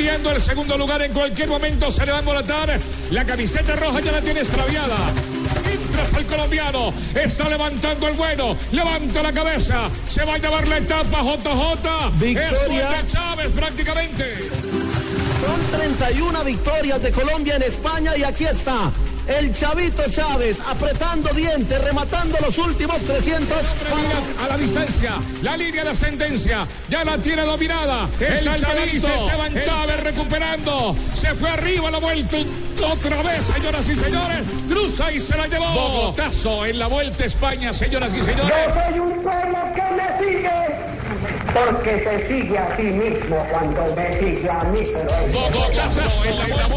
El segundo lugar. En cualquier momento se le va a embolatar. La camiseta roja ya la tiene extraviada. Mientras el colombiano está levantando el vuelo, levanta la cabeza, se va a llevar la etapa JJ. Victoria. Es Chávez prácticamente. Son 31 victorias de Colombia en España y aquí está el Chavito Chávez apretando dientes, rematando los últimos 300. Mira a la distancia, la línea de ascendencia ya la tiene dominada. El Chavito, Esteban Chávez recuperando. Se fue arriba, la vuelta otra vez, señoras y señores. Cruza y se la llevó. Bogotazo en la vuelta a España, señoras y señores. Yo soy un pueblo que me sigue, porque se sigue a sí mismo cuando me sigue a mí, pero en la.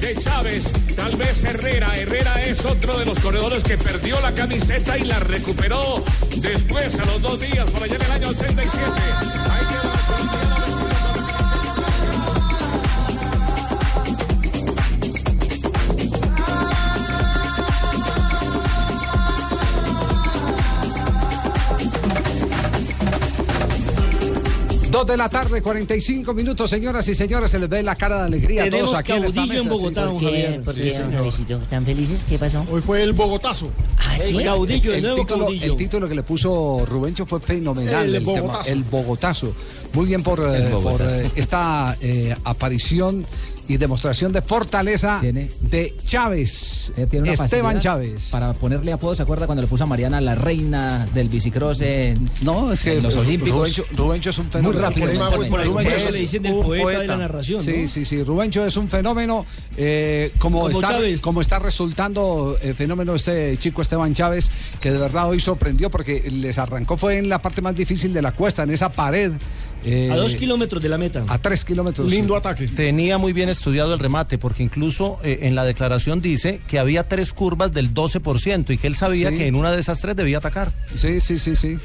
De Chávez, tal vez Herrera. Herrera es otro de los corredores que perdió la camiseta y la recuperó después, a los dos días, por allá en el año 87. Ahí quedó Dos de la tarde, 45 minutos, señoras y señores, se les ve la cara de alegría a todos aquí en esta mesa. en Bogotá, sí, don. Javier. ¿Por Sí, qué, señor. don Javiercito? ¿Están felices? ¿Qué pasó? Hoy fue el Bogotazo. ¿Ah, sí? El caudillo, el, El nuevo título, caudillo. el título que le puso Rubencho fue fenomenal. El Bogotazo. el Bogotazo. Muy bien por, eh, por eh, esta eh, aparición y demostración de fortaleza Tiene- de Chávez, Ella tiene una Esteban Chávez. Para ponerle apodo, ¿se acuerda cuando le puso a Mariana la reina del bicicross en, No, es que en los Olímpicos? Rubencho, Rubencho es un fenómeno. rápido, muy imponente. Rubencho es- le dicen el poeta, de la narración, Sí, ¿no? sí, sí. Rubencho es un fenómeno. eh, como, Como está, como está resultando eh, fenómeno este chico Esteban Chávez, que de verdad hoy sorprendió porque les arrancó, fue en la parte más difícil de la cuesta, en esa pared. Eh, A dos kilómetros de la meta. A tres kilómetros. Lindo ataque. Tenía muy bien estudiado el remate, porque incluso eh, en la declaración dice que había tres curvas del 12% y que él sabía Sí. que en una de esas tres debía atacar. Sí, sí, sí, sí.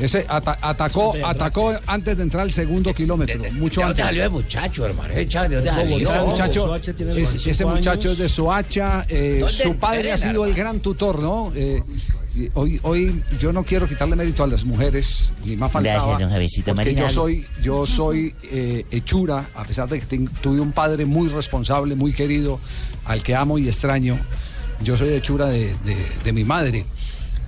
Ese ata- atacó, atacó antes de entrar al segundo kilómetro, mucho antes. el muchacho, hermano? ¿De dónde. Ese muchacho, es- 25 ese muchacho años. es de Soacha, eh, ¿Dónde su padre ha sido el gran tutor, ¿no? Eh, hoy, hoy yo no quiero quitarle mérito a las mujeres, ni más faltaba. Gracias, don Javiercito porque yo soy, yo soy eh, hechura, a pesar de que ten- tuve un padre muy responsable, muy querido, al que amo y extraño. Yo soy hechura de, de- de mi madre.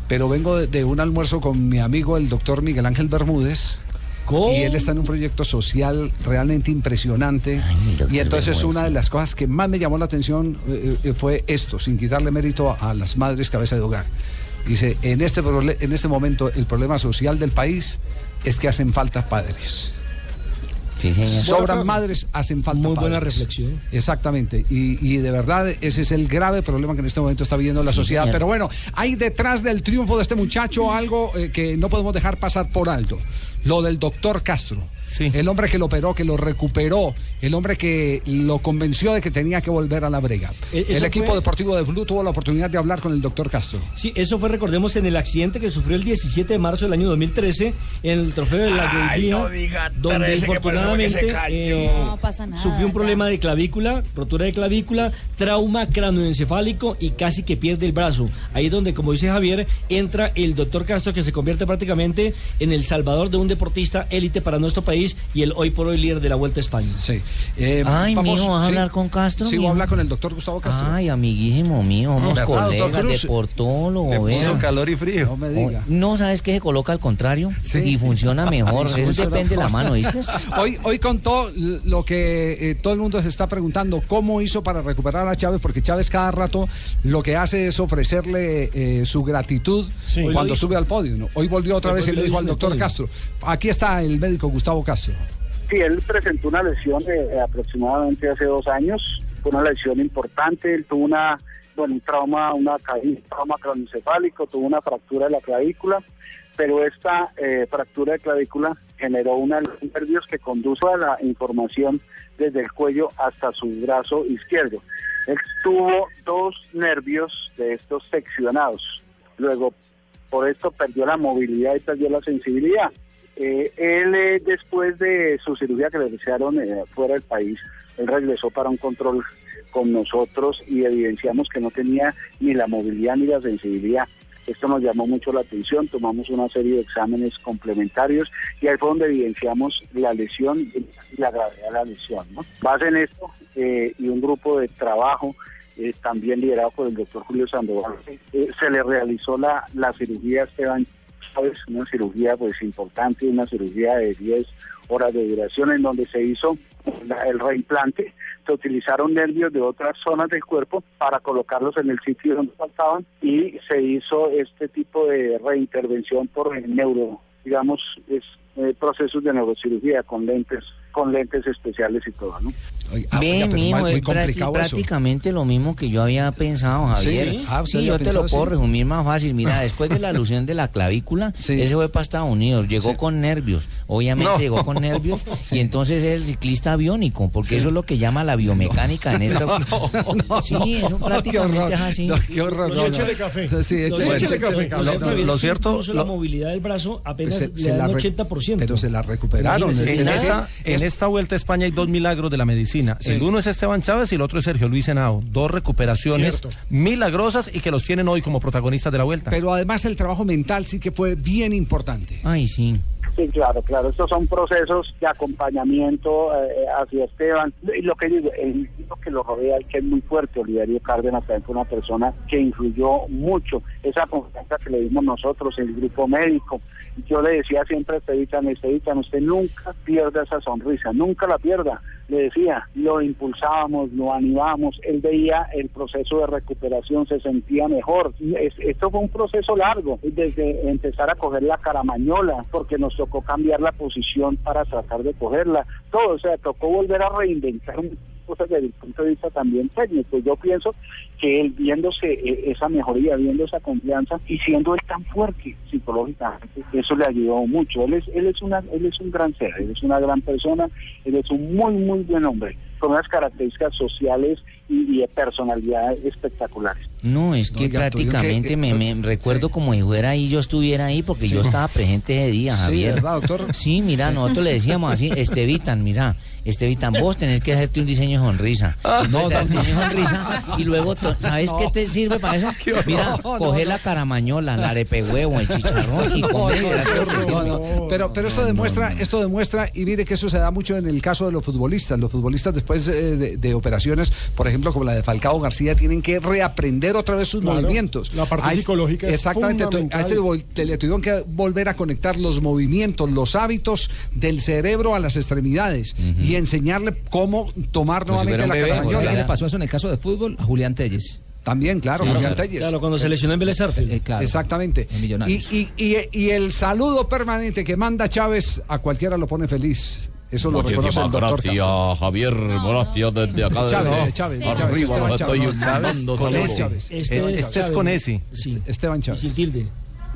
Pero vengo de, de un almuerzo con mi amigo el doctor Miguel Ángel Bermúdez. ¿Cómo? Y él está en un proyecto social realmente impresionante. Ay, y entonces una de las cosas que más me llamó la atención eh, eh, fue esto, sin quitarle mérito a, a las madres cabeza de hogar. Dice, en este, en este momento el problema social del país es que hacen falta padres. Sí, señor. Sobran madres, hacen falta Muy buena reflexión. Exactamente. Y, y de verdad, ese es el grave problema que en este momento está viviendo la Sí, sociedad. señor. Pero bueno, hay detrás del triunfo de este muchacho algo eh, que no podemos dejar pasar por alto. Lo del doctor Castro. Sí. El hombre que lo operó, que lo recuperó, el hombre que lo convenció de que tenía que volver a la brega. E- El equipo fue- deportivo de Blue tuvo la oportunidad de hablar con el doctor Castro. Sí, eso fue, recordemos, en el accidente que sufrió el 17 de marzo del año 2013 en el trofeo de la Ay, no diga donde 13, que por eso fue que se infortunadamente eh, No pasa nada, sufrió un ya. problema de clavícula, rotura de clavícula, trauma cráneoencefálico y casi que pierde el brazo. Ahí es donde, como dice Javier, entra el doctor Castro que se convierte prácticamente en el salvador de un deportista élite para nuestro país país y el hoy por hoy líder de la Vuelta a España. Sí. Ay, vamos- mijo, ¿vas a sí. hablar con Castro? Sí, voy a hablar con el doctor Gustavo Castro. Ay, amiguísimo mío, ¿Verdad, doctor colegas Cruz? de calor y frío. No me diga. No, ¿sabes qué? Se coloca al contrario y funciona mejor. Eso depende de la mano, ¿viste? Hoy, hoy contó lo que eh, todo el mundo se está preguntando, cómo hizo para recuperar a Chávez, porque Chávez cada rato lo que hace es ofrecerle eh, su gratitud cuando sube al podio. ¿no? Hoy volvió otra Hoy vez y le dijo al doctor. Castro. Aquí está el médico Gustavo Castro. Sí, él presentó una lesión de aproximadamente hace dos años, fue una lesión importante, él tuvo una, bueno, un trauma, una caída, trauma craneoencefálico, tuvo una fractura de la clavícula, pero esta eh, fractura de clavícula generó una nervios que conduce a la información desde el cuello hasta su brazo izquierdo. Él tuvo dos nervios de estos seccionados. Luego, por esto perdió la movilidad y perdió la sensibilidad. Eh, él, eh, después de su cirugía que le realizaron eh, fuera del país, él regresó para un control con nosotros y evidenciamos que no tenía ni la movilidad ni la sensibilidad. Esto nos llamó mucho la atención, tomamos una serie de exámenes complementarios y ahí fue donde evidenciamos la lesión y la gravedad de la lesión. ¿no? Base en esto eh, y un grupo de trabajo eh, también liderado por el doctor Julio Sandoval, eh, se le realizó la, la cirugía a Esteban Chávez, una cirugía pues importante, una cirugía de 10 horas de duración en donde se hizo el reimplante, se utilizaron nervios de otras zonas del cuerpo para colocarlos en el sitio donde faltaban y se hizo este tipo de reintervención por el neuro, digamos, es, eh, procesos de neurocirugía con lentes, con lentes especiales y todo, ¿no? Ah, mijo, muy es eso. prácticamente lo mismo que yo había pensado, Javier. ¿Sí? Sí, Ah, ¿usted había yo te lo puedo así? resumir más fácil. Mira, después de la alusión de la clavícula, él se fue para Estados Unidos, llegó con nervios. Obviamente No. llegó con nervios y entonces es el ciclista abiónico, porque eso es lo que llama la biomecánica en esta... Sí, eso prácticamente es así. No, qué horror. no, no. Sí, échele- échele café. Lo, cierto- la movilidad del brazo apenas Se- le da la un re- 80%. Pero se la recuperaron. Imagínese. En Es- esta, en esta vuelta a España hay dos milagros de la medicina. Sí. El uno es Esteban Chávez y el otro es Sergio Luis Henao. Dos recuperaciones Cierto. milagrosas y que los tienen hoy como protagonistas de la vuelta. Pero además el trabajo mental sí que fue bien importante. Ay, sí. Sí, claro, claro. Estos son procesos de acompañamiento eh, hacia Esteban. Y lo que digo, el lo que lo rodea, que es muy fuerte, Oliverio Cárdenas también fue una persona que influyó mucho. Esa confianza que le dimos nosotros, el grupo médico. Yo le decía siempre a Estevitan, Estevitan, usted nunca pierda esa sonrisa, nunca la pierda. Le decía, lo impulsábamos, lo animábamos, él veía el proceso de recuperación, se sentía mejor. Es- esto fue un proceso largo, desde empezar a coger la caramañola, porque nos tocó cambiar la posición para tratar de cogerla. Todo, o sea, tocó volver a reinventar cosas desde el punto de vista también técnico. Yo pienso que él viéndose eh, esa mejoría, viendo esa confianza y siendo él tan fuerte psicológicamente, eso le ayudó mucho. Él es, él es una, él es un gran ser, él es una gran persona, él es un muy muy buen hombre con unas características sociales y, y de personalidad espectaculares. No, es que tuvieron prácticamente que- me, me recuerdo como si fuera ahí, yo estuviera ahí, porque yo estaba presente ese día, Sí, Javier. ¿verdad, doctor? Sí, mira, nosotros le decíamos así, Estevitan, mira, Estevitan, vos tenés que hacerte un diseño de sonrisa. Entonces no, no. diseño de sonrisa y luego, ¿sabes No. qué te sirve para eso? Mira, No, no, coge no. la caramañola, la arepe huevo, el chicharrón y No, come. no, verás que no, te no, sirve. no. Pero, pero esto demuestra, esto demuestra, y mire que eso se da mucho en el caso de los futbolistas. Los futbolistas después eh, de, de operaciones, por ejemplo, como la de Falcao García, tienen que reaprender otra vez sus Claro, movimientos. la parte A es- psicológica es Exactamente. to- fundamental. A este le tuvieron que volver a conectar los movimientos, los hábitos del cerebro a las extremidades y enseñarle cómo tomar si nuevamente fuera la bebé. caramañola. ¿Sabe qué le pasó eso en el caso de fútbol? A Julián Telles. También, claro, Sí, Julián claro. Telles. Claro, cuando se lesionó en Vélez. Eh, claro. Exactamente. En Y, y, y, y el saludo permanente que manda Chávez a cualquiera lo pone feliz. Eso lo reconoce el Muchísimas doctor gracias, Castro. Javier. Gracias desde acá de Chávez, de- Chávez, arriba. Chávez, estoy Chávez. con. Chávez. Este, Este este es con ese. Sí. Esteban Chávez. sin tilde.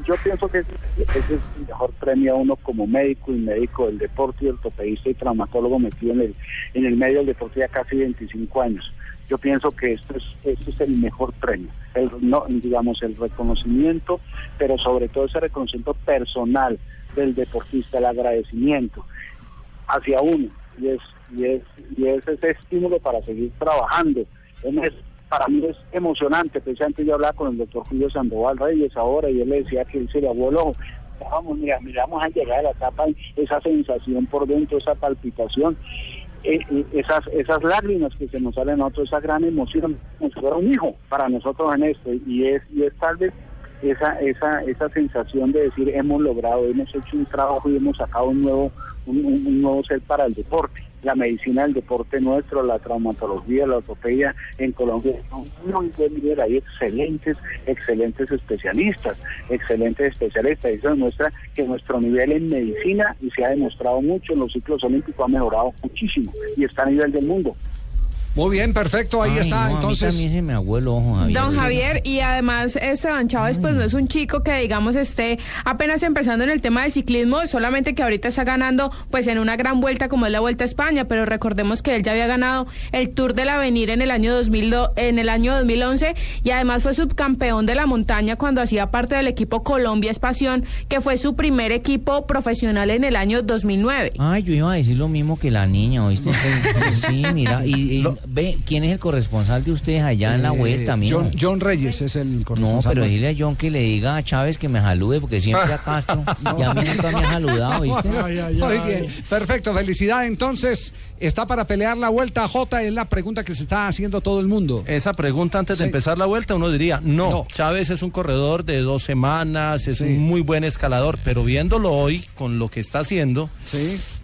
Yo pienso que ese ese es el mejor premio a uno como médico y médico del deporte y ortopedista y traumatólogo metido en el, en el medio del deporte ya casi 25 años. Yo pienso que esto es, esto es el mejor premio, el, no, digamos el reconocimiento, pero sobre todo ese reconocimiento personal del deportista, el agradecimiento hacia uno. Y es, y es, y es ese estímulo para seguir trabajando. Es- para mí es emocionante, precisamente yo hablaba con el doctor Julio Sandoval Reyes ahora y él le decía que él se le abuelo estábamos, mira, miramos al llegar a la etapa, esa sensación por dentro, esa palpitación, eh, eh, esas esas lágrimas que se nos salen a nosotros, esa gran emoción, si fuera un hijo para nosotros en esto, y es, y es tal vez esa, esa, esa sensación de decir hemos logrado, hemos hecho un trabajo y hemos sacado un nuevo, un, nuevo ser para el deporte. La medicina del deporte nuestro, la traumatología, la ortopedia en Colombia, muy buen nivel, hay excelentes, excelentes especialistas, excelentes especialistas. Eso demuestra que nuestro nivel en medicina, y se ha demostrado mucho en los ciclos olímpicos, ha mejorado muchísimo y está a nivel del mundo. Muy bien, perfecto, ahí Ay, está. no, a mí entonces, también se me aguó el ojo, Javier. Don Javier, y además Esteban Chávez pues no es un chico que digamos esté apenas empezando en el tema del ciclismo, solamente que ahorita está ganando pues en una gran vuelta como es la Vuelta a España, pero recordemos que él ya había ganado el Tour del Avenir en el año 2000, do- en el año 2011 y además fue subcampeón de la montaña cuando hacía parte del equipo Colombia Espación, que fue su primer equipo profesional en el año 2009. Ay, yo iba a decir lo mismo que la niña, ¿oíste? Sí, mira, y, y ve, ¿quién es el corresponsal de ustedes allá en la eh, vuelta, amigo? John, John Reyes es el No, corresponsal. pero nuestro. dile a John que le diga a Chávez que me salude, porque siempre a Castro, y a mí nunca me ha saludado, ¿viste? Muy bien, perfecto, felicidad. Entonces, ¿está para pelear la vuelta J? Es la pregunta que se está haciendo todo el mundo. Esa pregunta antes de empezar la vuelta, uno diría, no, Chávez es un corredor de dos semanas, es un muy buen escalador, pero viéndolo hoy con lo que está haciendo,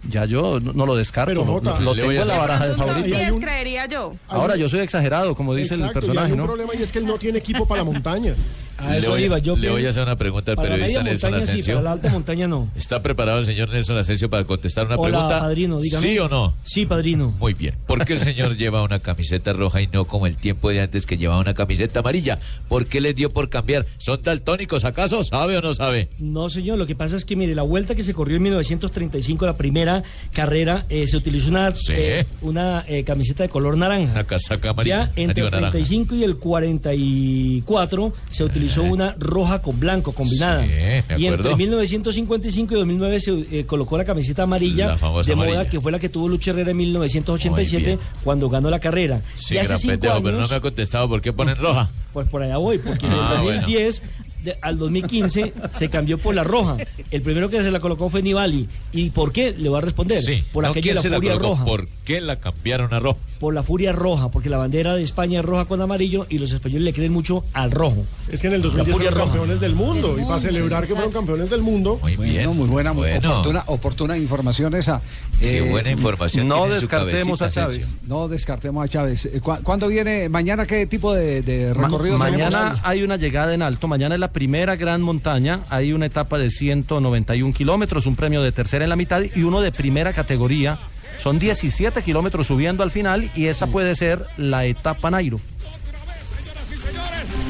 ya yo no, no lo descarto, Pero, lo, Jota, lo tengo en la baraja de un- creería yo. Ahora yo soy exagerado, como dice el Exacto, y personaje, hay un ¿no? problema y es que él no tiene equipo para la montaña. A Le eso voy, iba, yo le voy a hacer una pregunta al periodista Nelson montaña sí, Asensio. para la alta montaña no. ¿Está preparado el señor Nelson Asensio para contestar una Hola, pregunta? padrino, dígame. ¿Sí o no? Sí, padrino. Muy bien. ¿Por qué el señor lleva una camiseta roja y no como el tiempo de antes que llevaba una camiseta amarilla? ¿Por qué les dio por cambiar? ¿Son daltónicos acaso? ¿Sabe o no sabe? No, señor, lo que pasa es que, mire, la vuelta que se corrió en 1935, la primera carrera, eh, se utilizó una, eh, una eh, camiseta de color naranja. Una casaca amarilla. Ya entre el naranja. 35 y el 44 se utilizó una roja con blanco combinada. Sí, y entre acuerdo. 1955 y 2009 se eh, colocó la camiseta amarilla La de moda amarilla. que fue la que tuvo Lucha Herrera en Muy 1987 bien. cuando ganó la carrera. Sí, y hace cinco pendejo, pero no años- me ha contestado por qué ponen roja. pues por allá voy, porque Ah, del bueno. 2010 de- al 2015 se cambió por la roja. El primero que se la colocó fue Nibali. ¿Y por qué? Le voy a responder. Sí. por no, aquello ¿quién de se la la furia colocó? roja. ¿Por qué la cambiaron a roja? Por la furia roja, porque la bandera de España es roja con amarillo y los españoles le creen mucho al rojo. Es que en el La 2010 furia fueron roja. campeones del mundo. Del y para mundo, celebrar que fueron campeones del mundo. Muy Bueno, muy buena, muy Bueno. oportuna, oportuna información esa. Qué Eh, buena información. no descartemos cabecita, a Chávez. No descartemos a Chávez. Eh, ¿cu- ¿Cuándo viene? ¿Mañana qué tipo de, de Ma- recorrido mañana hay una llegada en alto, mañana es la primera gran montaña, hay una etapa de 191 kilómetros, un premio de tercera en la mitad y uno de primera categoría. Son 17 kilómetros subiendo al final y esta puede ser la etapa Nairo.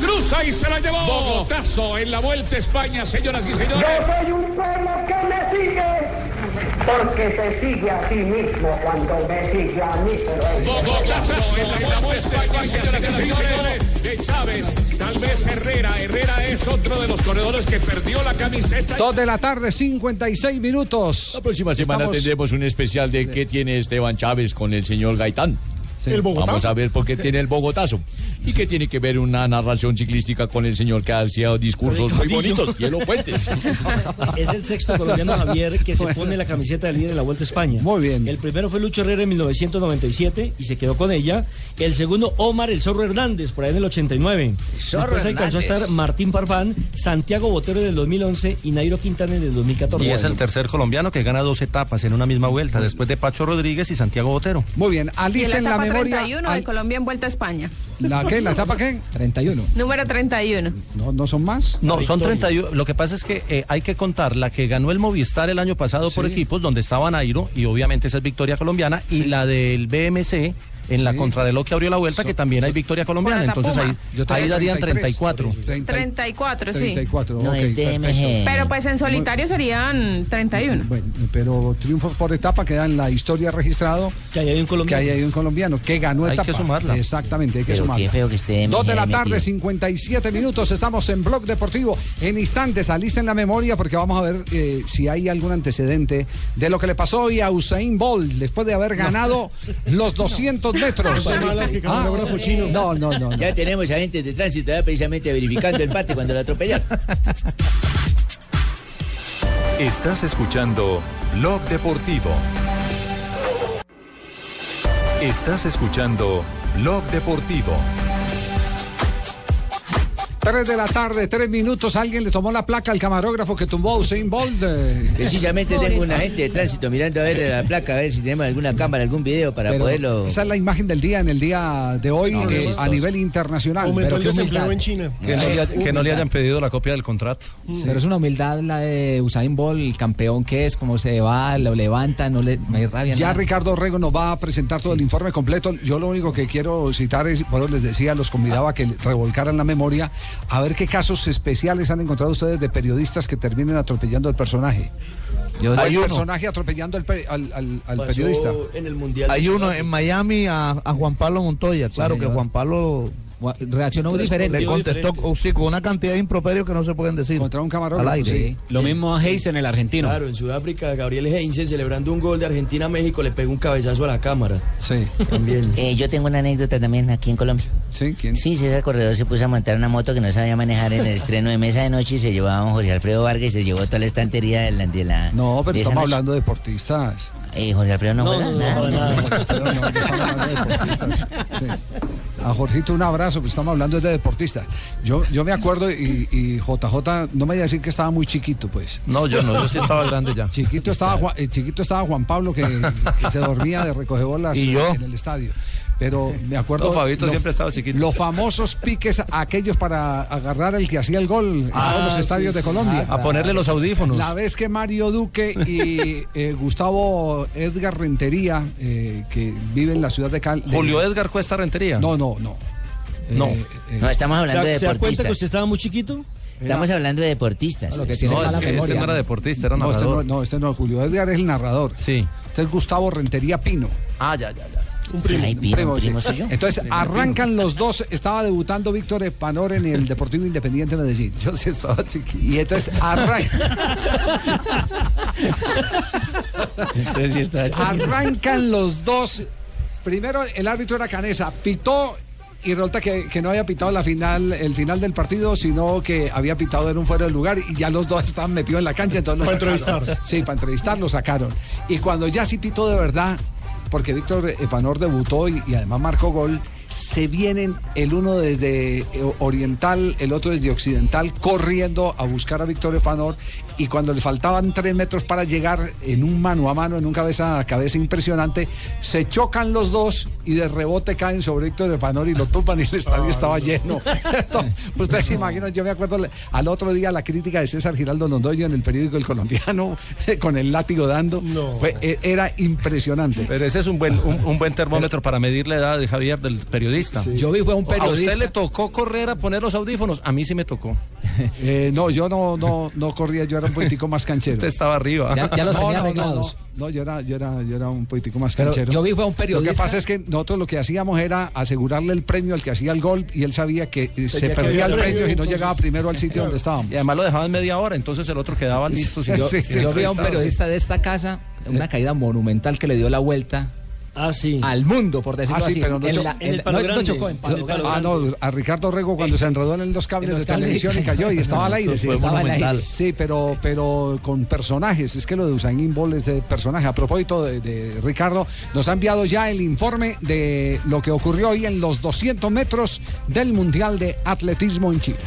Cruza y se la llevó. Bogotazo en la Vuelta a España, señoras y señores. Yo soy un pueblo que me sigue, porque se sigue a sí mismo cuando me sigue a mí. Pero. De Chávez, tal vez Herrera. Herrera es otro de los corredores que perdió la camiseta. Dos de la tarde, 56 minutos. La próxima semana Estamos- tendremos un especial de qué tiene Esteban Chávez con el señor Gaitán. El Bogotazo. Vamos a ver por qué tiene el Bogotazo. Y qué tiene que ver una narración ciclística con el señor que hacía discursos muy bonitos y elocuentes. Es el sexto colombiano Javier que se pone la camiseta de líder de la Vuelta a España. Muy bien. El primero fue Lucho Herrera en 1997 y se quedó con ella. El segundo, Omar el Zorro Hernández, por ahí en el 89. Zorro Después alcanzó a Hernández. estar Martín Parfán, Santiago Botero en el 2011 y Nairo Quintana en el 2014. Y es el tercer colombiano que gana dos etapas en una misma vuelta, después de Pacho Rodríguez y Santiago Botero. Muy bien, Y la alisten la etapa memoria. 31 de al- Colombia en Vuelta a España. ¿La qué? ¿La etapa qué? 31. Número 31. No, no son más. No, son 31. Lo que pasa es que eh, hay que contar la que ganó el Movistar el año pasado por equipos, donde estaba Nairo, y obviamente esa es victoria colombiana, y la del BMC en la Sí. contrarreloj que abrió la vuelta, que también hay victoria colombiana. Entonces ahí, ahí darían 33, 34. 30 34, sí. 34, No, ok, es perfecto. DMG. Pero pues en solitario serían 31. Bueno, pero triunfos por etapa queda en la historia registrado Que ahí hay un que colombiano. ahí hay un colombiano que ganó Hay etapa. que sumarla. Exactamente, hay que Pero sumarla. qué feo que esté DMG Dos de la tarde, metido. 57 minutos. Estamos en Blog Deportivo. En instantes, alisten la memoria porque vamos a ver eh, si hay algún antecedente de lo que le pasó hoy a Usain Bolt después de haber ganado los 200 metros. Que chino. No, no, no. no. Ya tenemos agentes de tránsito ya precisamente verificando el parte cuando lo atropellaron. Estás escuchando Blog Deportivo. Estás escuchando Blog Deportivo. 3 de la tarde, 3 minutos. Alguien le tomó la placa al camarógrafo que tumbó a Usain Bolt. eh. Precisamente tengo un agente de tránsito mirando a ver la placa, a ver si tenemos alguna cámara, algún video para Pero poderlo. Esa es la imagen del día en el día de hoy No, eh, a nivel internacional. Pero el desempleo humildad. en China. Que no, le, que no le hayan pedido la copia del contrato. Pero es una humildad la de Usain Bolt, el campeón que es, como se va, lo levanta, no le no hay rabia. Ya nada. Ricardo Rego nos va a presentar todo el informe completo. Yo lo único que quiero citar es, eso les decía, los convidaba a que revolcaran la memoria, a ver qué casos especiales han encontrado ustedes de periodistas que terminen atropellando al personaje. Yo- Hay el uno. personaje atropellando al, al- al- periodista. en el Mundial. Hay uno en Miami a, a Juan Pablo Montoya. Claro que. Juan Pablo reaccionó muy diferente. Le contestó oh, sí, con una cantidad de improperios que no se pueden decir. Contra un Al aire. Lo mismo a Hayes en el argentino. Claro, en Sudáfrica, Gabriel Heinze, celebrando un gol de Argentina a México, le pegó un cabezazo a la cámara. Sí. También. Eh, yo tengo una anécdota también aquí en Colombia. Sí, ¿quién? Sí, César Corredor se puso a montar una moto que no sabía manejar en el estreno de Mesa de Noche y se llevó a don Jorge Alfredo Vargas y se llevó toda la estantería de la... De la No, pero de estamos noche. hablando de deportistas. Eh, Jorge Alfredo no, No, juega no, nada. no, no, no, estamos hablando de deportistas. Sí. A Jorgito un abrazo, pues estamos hablando de deportistas. Yo, yo me acuerdo y, y JJ, no me voy a decir que estaba muy chiquito, pues. No, yo no, yo sí estaba grande ya. Chiquito estaba, Juan, eh, chiquito estaba Juan Pablo que, que se dormía de recoger bolas ¿Y yo? en el estadio. Pero me acuerdo. No, Fabito siempre estaba chiquito. Los famosos piques, aquellos para agarrar el que hacía el gol en Ah, todos los sí, estadios de. Colombia. A ponerle los audífonos. La vez que Mario Duque y eh, Gustavo Edgar Rentería, eh, que vive en la ciudad de Cali. Julio Edgar Cuesta Rentería. No, no, no. No. Eh, eh, No, estamos hablando ¿Se, de se da cuenta que deportistas. usted estaba muy chiquito? Estamos hablando de deportistas. Lo que tiene No, es este no era deportista, era no, este narrador. no, no, este no, Julio Edgar es el narrador. Sí. Este es Gustavo Rentería Pino. Ah, ya, ya, ya. Un primo. Ay, Pino, Primo, ¿un primo sí. soy yo? Entonces arrancan los dos. Estaba debutando Víctor Epanor en el Deportivo Independiente de Medellín. Yo sí estaba chiquito. Y entonces arrancan. Entonces sí estaba chiquito. Arrancan los dos. Primero el árbitro era Canesa, pitó y resulta que, que no había pitado la final, el final del partido, sino que había pitado en un fuera de lugar y ya los dos estaban metidos en la cancha. Entonces Para entrevistar. Sí, para entrevistar lo sacaron. Y cuando ya sí pitó de verdad, porque Víctor Epanor debutó y, y además marcó gol. Se vienen el uno desde eh, oriental, el otro desde occidental, corriendo a buscar a Víctor Epanor. Y cuando le faltaban tres metros para llegar en un mano a mano, en un cabeza a cabeza impresionante, se chocan los dos y de rebote caen sobre Víctor Epanor y lo tumban y el estadio estaba lleno. Ustedes se imaginan, yo me acuerdo al otro día la crítica de César Giraldo Londoño en el periódico El Colombiano, con el látigo dando. Fue- e- era impresionante. Pero ese es un buen, un, un buen termómetro para medir la edad de Javier del periodista. Yo vi fue un ¿A periodista. usted le tocó correr a poner los audífonos? A mí sí me tocó. Eh, no, yo no, no, no corría, yo era un poquitico más canchero. Usted estaba arriba. Ya- ya los No, tenía no, no, arreglados. No, no, yo era, yo era, yo era un poquitico más Pero canchero. yo vi fue a un Lo periodista- que pasa es que nosotros lo que hacíamos era asegurarle el premio al que hacía el gol y él sabía que eh, se perdía el premio y no entonces- llegaba primero al sitio donde estábamos. Y además lo dejaban media hora, entonces el otro quedaba listo. sin- Yo, Sí, sí, yo sí, vi a un sí. periodista de esta casa, una caída monumental que le dio la vuelta Ah, sí. al mundo, por decirlo Ah, sí, así. pero no En cho- la- en el Palo no- chocó en Palo Grande. Ah, no, a Ricardo Rego cuando se enredó en los cables En de cables. televisión y cayó y estaba al aire. sí. Estaba al aire. Sí, pero, pero con personajes. Es que lo de Usain Bolt es de personaje. A propósito de, de Ricardo, nos ha enviado ya el informe de lo que ocurrió hoy en los 200 metros del Mundial de Atletismo en Chile.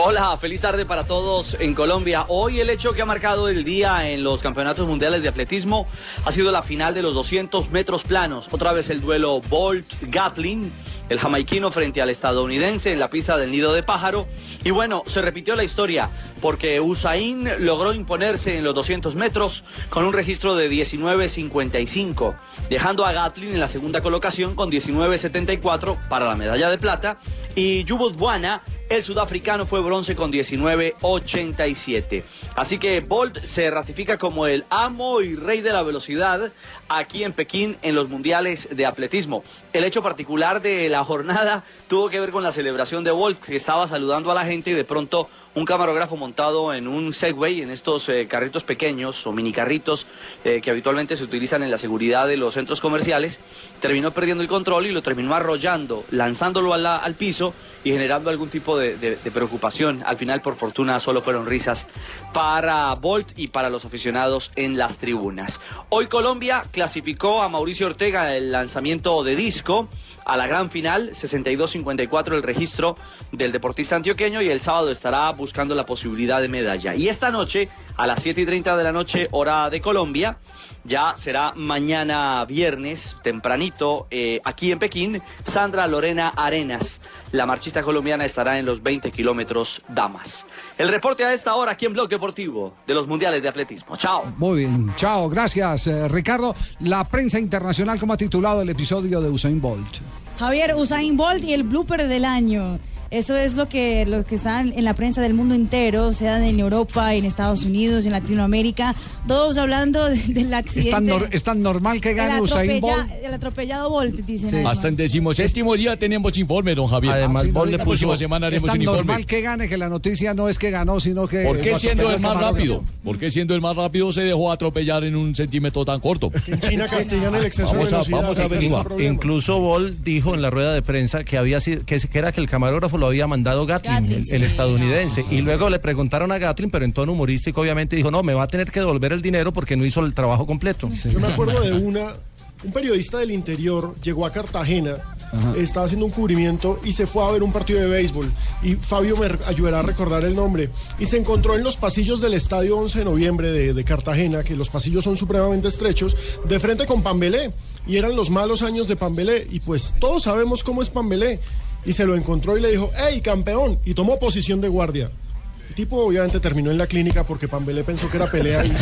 Hola, feliz tarde para todos en Colombia. Hoy el hecho que ha marcado el día en los campeonatos mundiales de atletismo ha sido la final de los 200 metros planos. Otra vez el duelo Bolt-Gatlin, el jamaiquino frente al estadounidense en la pista del nido de pájaro. Y bueno, se repitió la historia porque Usain logró imponerse en los 200 metros con un registro de 19.55, dejando a Gatlin en la segunda colocación con 19.74 para la medalla de plata. Y Yubut Buana el sudafricano fue bronce con 19.87. Así que Bolt se ratifica como el amo y rey de la velocidad aquí en Pekín en los mundiales de atletismo. El hecho particular de la jornada tuvo que ver con la celebración de Bolt, que estaba saludando a la gente y de pronto un camarógrafo montado en un Segway, en estos eh, carritos pequeños o mini carritos eh, que habitualmente se utilizan en la seguridad de los centros comerciales, terminó perdiendo el control y lo terminó arrollando, lanzándolo al piso y generando algún tipo de preocupación. Al final, por fortuna, solo fueron risas para Bolt y para los aficionados en las tribunas. Hoy Colombia clasificó a Mauricio Ortega el lanzamiento de disco a la gran final, 62-54 el registro del deportista antioqueño y el sábado estará buscando la posibilidad de medalla. Y esta noche, a las 7 y 30 de la noche, hora de Colombia, ya será mañana viernes, tempranito, eh, aquí en Pekín, Sandra Lorena Arenas, la marchista colombiana, estará en los 20 kilómetros damas. El reporte a esta hora aquí en Blog Deportivo de los Mundiales de Atletismo. Chao. Muy bien, chao, gracias eh, Ricardo. La prensa internacional, ¿cómo ha titulado el episodio de Usain Bolt? Javier, Usain Bolt y el blooper del año. Eso es lo que, lo que está en la prensa del mundo entero, sea en Europa, en Estados Unidos, en Latinoamérica, todos hablando de- del ¿Es accidente. tan, nor- es tan normal que el, gane Usain Bolt? el atropellado Bolt, dicen. ahí. Hasta en decimoséptimo día tenemos informe, don Javier. Además, Bolt la próxima semana es haremos tan un informe. normal que gane que la noticia no es que ganó, sino que... ¿Por qué siendo el más rápido? ¿Por qué siendo el más rápido se dejó atropellar en un centímetro tan corto? En China castigan el exceso Vamos de a- vamos a es problema. Incluso Ball dijo en la rueda de prensa que había sido, que, que era que el camarógrafo lo había mandado Gatlin, Gatlin, el, estadounidense. Y luego le preguntaron a Gatlin, pero en tono humorístico, obviamente, dijo, no, me va a tener que devolver el dinero porque no hizo el trabajo completo. Yo me acuerdo de una, un periodista del interior llegó a Cartagena, estaba haciendo un cubrimiento y se fue a ver un partido de béisbol. Y Fabio me ayudará a recordar el nombre. Y se encontró en los pasillos del estadio 11 de noviembre de, de Cartagena, que los pasillos son supremamente estrechos, de frente con Pambelé. Y eran los malos años de Pambelé. Y pues todos sabemos cómo es Pambelé. Y se lo encontró y le dijo, ¡Hey, campeón! Y tomó posición de guardia. El tipo obviamente terminó en la clínica porque Pambelé pensó que era pelea. Y...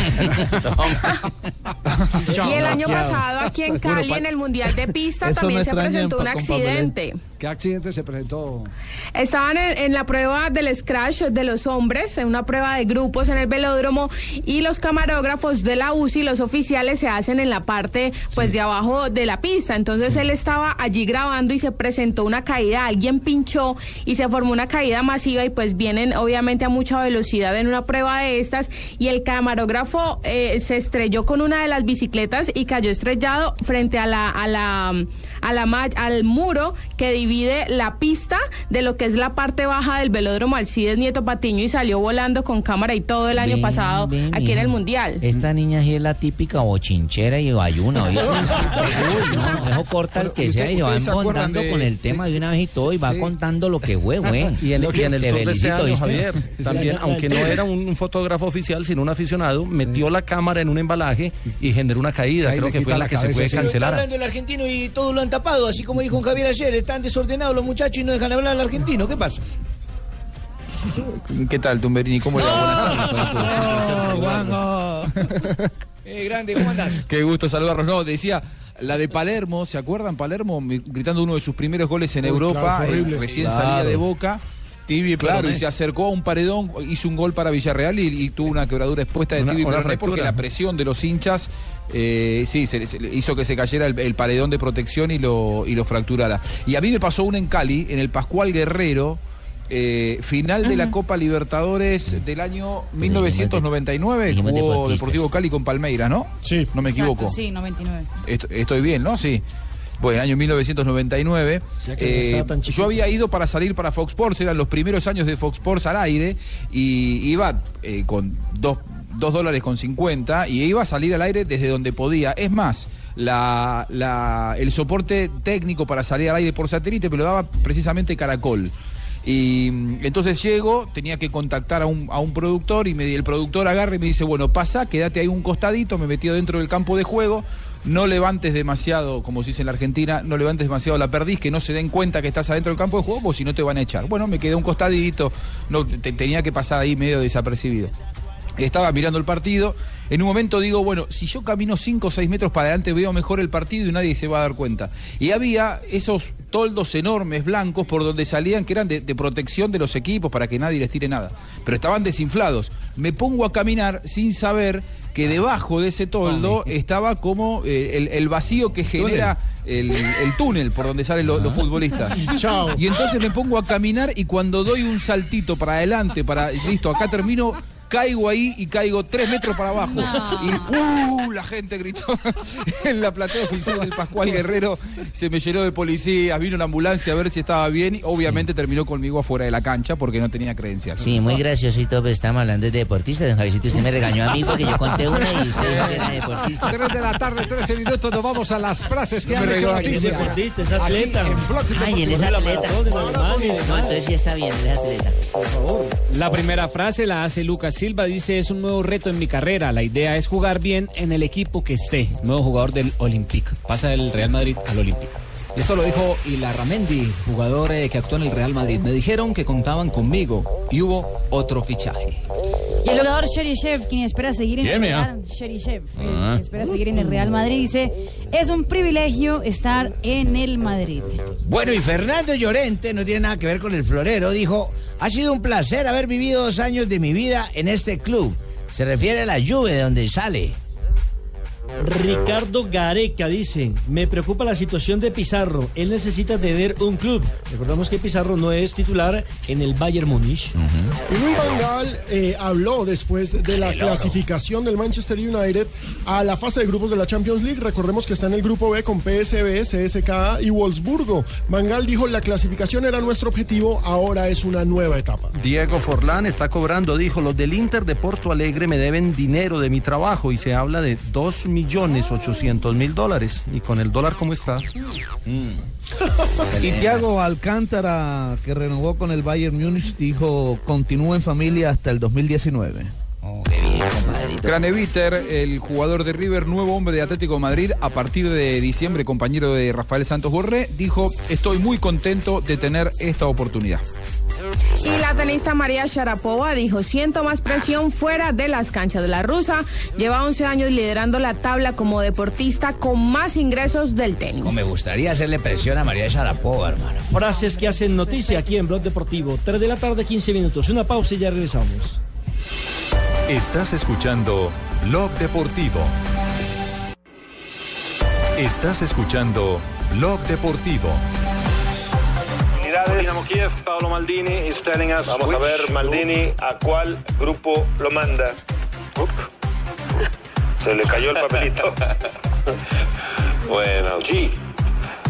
Y el año pasado aquí en Cali, en el Mundial de Pista, también no se presentó en un accidente. ¿Qué accidente se presentó? Estaban en, en la prueba del scratch de los hombres, en una prueba de grupos en el velódromo, y los camarógrafos de la UCI, los oficiales, se hacen en la parte pues de abajo de la pista. Entonces él estaba allí grabando y se presentó una caída, alguien pinchó y se formó una caída masiva y pues vienen obviamente a mucha velocidad en una prueba de estas y el camarógrafo eh, se estrelló con una de las bicicletas y cayó estrellado frente a la a la a la ma- al muro que divide la pista de lo que es la parte baja del velódromo Alcides Nieto Patiño y salió volando con cámara y todo el año Ven, pasado ven, aquí en el mundial. Esta niña sí es la típica bochinchera y bayuna, ¿oíste? Uy, no, no, eso corta el que Usted- sea y va ustedes se acuerdan embondando de- con el tema de una vez y todo y va Sí. contando lo que fue, güey. Y en, y en el tour de este. Javier, también, aunque no era un, fotógrafo oficial, sino un aficionado, metió la cámara en un embalaje y generó una caída. Creo que fue la la que se cabeza, fue sí. Cancelar. hablando el argentino y todos lo han tapado, así como dijo un Javier ayer, están desordenados los muchachos y no dejan hablar al argentino, ¿qué pasa? ¿Qué tal, Tumberini? ¿Cómo le va? Buenas tardes. Eh, grande, ¿cómo andás? Qué gusto saludarlos. No, decía, la de Palermo, ¿se acuerdan? Palermo gritando uno de sus primeros goles en Uy, Europa, claro, eh, horrible. recién Claro. salía de Boca. Tibi Claro, Peroné. y se acercó a un paredón, hizo un gol para Villarreal y, y tuvo una quebradura expuesta de Una- Peroné porque la presión de los hinchas eh, sí, se, se le hizo que se cayera el, el paredón de protección y lo, y lo fracturara. Y a mí me pasó una en Cali, en el Pascual Guerrero, eh, final de la Copa Libertadores del año 1999, dijimos jugó. Deportivo Cali con Palmeiras, ¿no? Sí. No me equivoco. Exacto, sí, 99. Est- Estoy bien, ¿no? Sí. Bueno, año 1999. sea que no eh, tan yo había ido para salir para Fox Sports, eran los primeros años de Fox Sports al aire, y iba eh, con dos, dos dólares con 50 y iba a salir al aire desde donde podía. Es más, la, la- el soporte técnico para salir al aire por satélite me lo daba precisamente Caracol. Y entonces llego, tenía que contactar a un, a un productor y me, el productor agarra y me dice, bueno, pasa, quédate ahí un costadito, me metió dentro del campo de juego, no levantes demasiado, como se dice en la Argentina, no levantes demasiado la perdiz, que no se den cuenta que estás adentro del campo de juego, porque si no te van a echar. Bueno, me quedé un costadito, no, te- tenía que pasar ahí medio desapercibido. Estaba mirando el partido. En un momento digo, bueno, si yo camino 5 o 6 metros para adelante veo mejor el partido y nadie se va a dar cuenta. Y había esos toldos enormes blancos por donde salían que eran de, de protección de los equipos para que nadie les tire nada. Pero estaban desinflados. Me pongo a caminar sin saber que debajo de ese toldo estaba como eh, el, el vacío que genera el, el túnel por donde salen los, los futbolistas. Chao. Y entonces me pongo a caminar y cuando doy un saltito para adelante, para listo, acá termino, Caigo ahí y caigo tres metros para abajo. No. Y ¡uh! la gente gritó en la platea oficial del Pascual Guerrero. Se me llenó de policías, vino la ambulancia a ver si estaba bien y obviamente terminó conmigo afuera de la cancha porque no tenía creencias. Sí, muy gracioso pero estamos hablando de deportistas. Don Javiercito, usted me regañó a mí porque yo conté una y usted dijo que era deportista. 3 de la tarde, 13 minutos, nos vamos a las frases que No han me hecho noticia. deportista, es atleta. en Ay, él es atleta. No, entonces sí está bien, él es atleta. La primera frase la hace Lucas Silva, dice es un nuevo reto en mi carrera, la idea es jugar bien en el equipo que esté, nuevo jugador del Olympique, pasa del Real Madrid al Olympique. Y esto lo dijo Ilarramendi, jugador eh, que actuó en el Real Madrid. Me dijeron que contaban conmigo y hubo otro fichaje. Y el jugador Sherishev, quien espera seguir en ¿Quién, el mira? Real, Sherishev, eh, Ah. quien espera seguir en el Real Madrid, dice, es un privilegio estar en el Madrid. Bueno, y Fernando Llorente, no tiene nada que ver con el florero, dijo, ha sido un placer haber vivido dos años de mi vida en este club. Se refiere a la Juve de donde sale. Ricardo Gareca dice, me preocupa la situación de Pizarro, él necesita tener un club. Recordamos que Pizarro no es titular en el Bayern Múnich. Y Luis Van Gaal eh, habló después de la clasificación del Manchester United a la fase de grupos de la Champions League. Recordemos que está en el grupo B con PSV, CSKA y Wolfsburgo. Van Gaal dijo la clasificación era nuestro objetivo, ahora es una nueva etapa. Diego Forlán está cobrando, dijo, los del Inter de Porto Alegre me deben dinero de mi trabajo y se habla de 2 millones 800 mil dólares. ¿Y con el dólar cómo está? Y Thiago Alcántara, que renovó con el Bayern Múnich, dijo, continúa en familia hasta el 2019. Graneviter, el jugador de River, nuevo hombre de Atlético de Madrid, a partir de diciembre, compañero de Rafael Santos Borré, dijo, estoy muy contento de tener esta oportunidad. Y la tenista María Sharapova dijo, siento más presión fuera de las canchas de la rusa. Lleva 11 años liderando la tabla como deportista con más ingresos del tenis. Como me gustaría hacerle presión a María Sharapova, hermano. Frases que hacen noticia aquí en Blog Deportivo. 3 de la tarde, 15 minutos. Una pausa y ya regresamos. Estás escuchando Blog Deportivo. Estás escuchando Blog Deportivo. Dinamo Kiev, Paolo Maldini is telling us Vamos a ver, Maldini, ¿a cuál grupo lo manda? Se le cayó el papelito. bueno, G.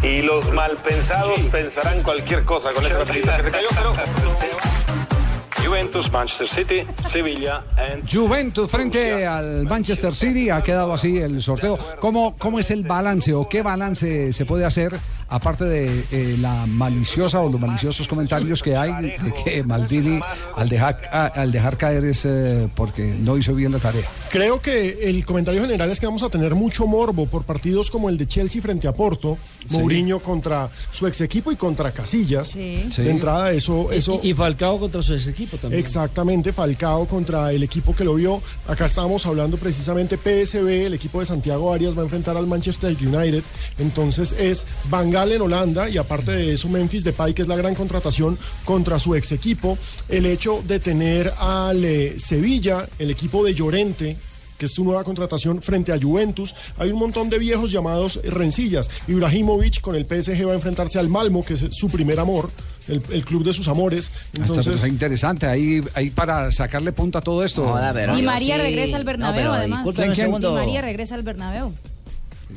Y los malpensados pensarán cualquier cosa con ese papelito que se cayó, pero... Juventus, Manchester City, Sevilla and... Juventus frente al Manchester City, ha quedado así el sorteo. ¿Cómo, ¿Cómo es el balance o qué balance se puede hacer, aparte de eh, la maliciosa o los maliciosos comentarios que hay de que Maldini al dejar, a- al dejar caer es eh, porque no hizo bien la tarea? Creo que el comentario general es que vamos a tener mucho morbo por partidos como el de Chelsea frente a Porto, Sí. Mourinho contra su ex equipo y contra Casillas. Sí. De entrada, eso, eso Y, y Falcao contra su ex equipo también. Exactamente, Falcao contra el equipo que lo vio. Acá estábamos hablando precisamente PSV, el equipo de Santiago Arias va a enfrentar al Manchester United. Entonces es Van Gaal en Holanda y aparte de eso Memphis Depay, que es la gran contratación contra su ex equipo. El hecho de tener al eh, Sevilla, el equipo de Llorente, que es su nueva contratación frente a Juventus. Hay un montón de viejos llamados rencillas. Ibrahimovic con el PSG va a enfrentarse al Malmo, que es su primer amor, el, el club de sus amores. Entonces, es interesante, ahí, ahí para sacarle punta a todo esto. y María regresa al Bernabéu, además. disculpe un Y segundo. María regresa al Bernabéu.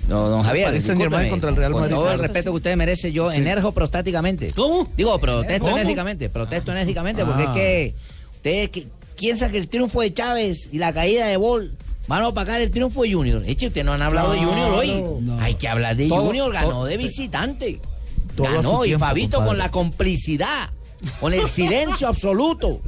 No, don Javier, Parece discúlpeme, contra el Real con Madrid. todo el respeto que usted merece, yo Sí. enerjo prostáticamente. ¿Cómo? Digo, protesto ¿Cómo? enérgicamente, protesto enérgicamente, porque Ah. es que ustedes que- piensan que el triunfo de Chávez y la caída de Bol van a opacar el triunfo de Junior. Eche, ustedes no han hablado de Junior hoy. Hay que hablar de Todo- Junior, ganó todo- de visitante. Todo ganó y tiempo, Fabito con la complicidad, con el silencio absoluto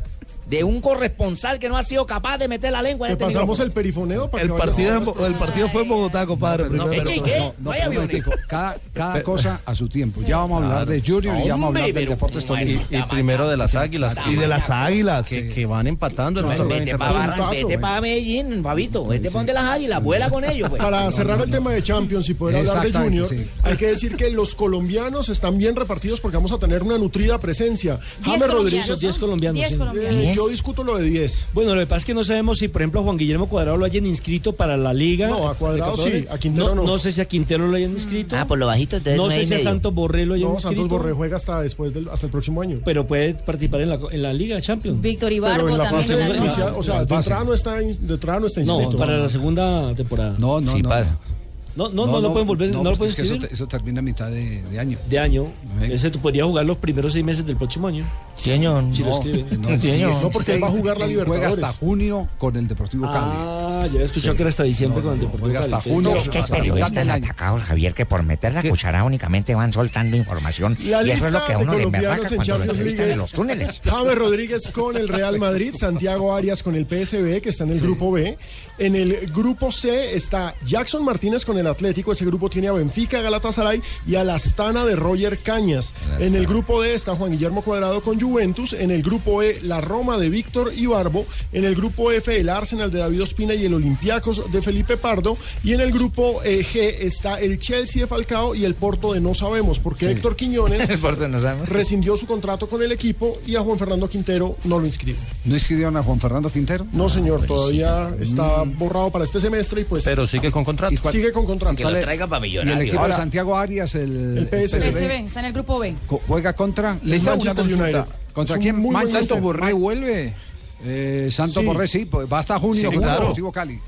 de un corresponsal que no ha sido capaz de meter la lengua en Te este pasamos micrófono. el perifoneo para El que partido, a- en Bo- el partido fue en Bogotá, compadre. No, no, Vaya, pero, Bionico. cada, cada cosa a su tiempo. Ya vamos a hablar de Junior y ya vamos a hablar del Deportes Tolima. Y, y primero de las águilas. Y de las águilas. Que, que van empatando Vete para internacional. vete pa Medellín, Fabito. Vete para donde las águilas, vuela con ellos. Pues. Para cerrar el tema de Champions y poder hablar de Junior, sí. hay que decir que los colombianos están bien repartidos porque vamos a tener una nutrida presencia. James Rodríguez, Diez colombianos, Yo discuto lo de 10. Bueno, lo que pasa es que no sabemos si, por ejemplo, a Juan Guillermo Cuadrado lo hayan inscrito para la liga. No, a Cuadrado sí, a Quintero no. No sé si a Quintero lo hayan inscrito. Ah, por lo bajito, entonces No nueve sé si a. Santos Borré lo hayan No, inscrito. Santos Borré juega hasta después del, hasta el próximo año. Pero puede participar en la, en la Liga Champions. Víctor Ibarbo en la también. fase en la inicial, o sea, de entrada no está, in- de entrada no está inscrito. No, para la segunda temporada. No, no, Sí no. pasa. No, no, no, lo pueden volver, no, lo pueden es que eso, termina a mitad de, de año. De año. Ese tú podrías jugar los primeros seis meses del próximo año. Sí, señor. Si lo No, escriben. no, Sí, señor. No, porque él va a jugar la Libertadores. Juega hasta junio con el Deportivo Cali. Ah, ya he escuchado que era hasta diciembre con el Deportivo juega Cali. hasta junio. Es que periodistas año. atacados, Javier, que por meter la cuchara únicamente van soltando información. La y eso es lo lista que a de uno le emberraca cuando lo entrevistan en los es túneles. James Rodríguez con el Real Madrid, Santiago Arias con el PSV, que está en el grupo B. En el grupo C está Jackson Martínez con el Atlético. Ese grupo tiene a Benfica, Galatasaray y a la Astana de Roger Cañas. En el grupo D está Juan Guillermo Cuadrado con Juventus. En el grupo E, la Roma de Víctor Ibarbo. En el grupo F, el Arsenal de David Ospina y el Olympiacos de Felipe Pardo. Y en el grupo eh, G está el Chelsea de Falcao y el Porto de No Sabemos, porque Héctor Quiñones El Porto no sabemos. rescindió su contrato con el equipo y a Juan Fernando Quintero no lo inscribe. ¿No inscribieron a Juan Fernando Quintero? No, señor, todavía está borrado para este semestre y pues Pero sigue con contrato. sigue con contrato. Que lo traiga para Y el millonario. equipo de Santiago Arias, el, El PSV. PSV, está en el grupo B. co- juega contra Les Manchester. United. ¿Contra quién? muy buen Manchester ¿Santos Manchester. Borré vuelve? Eh, Santos Sí. Borré, sí, pues va hasta junio Sí, con el claro. Deportivo Cali.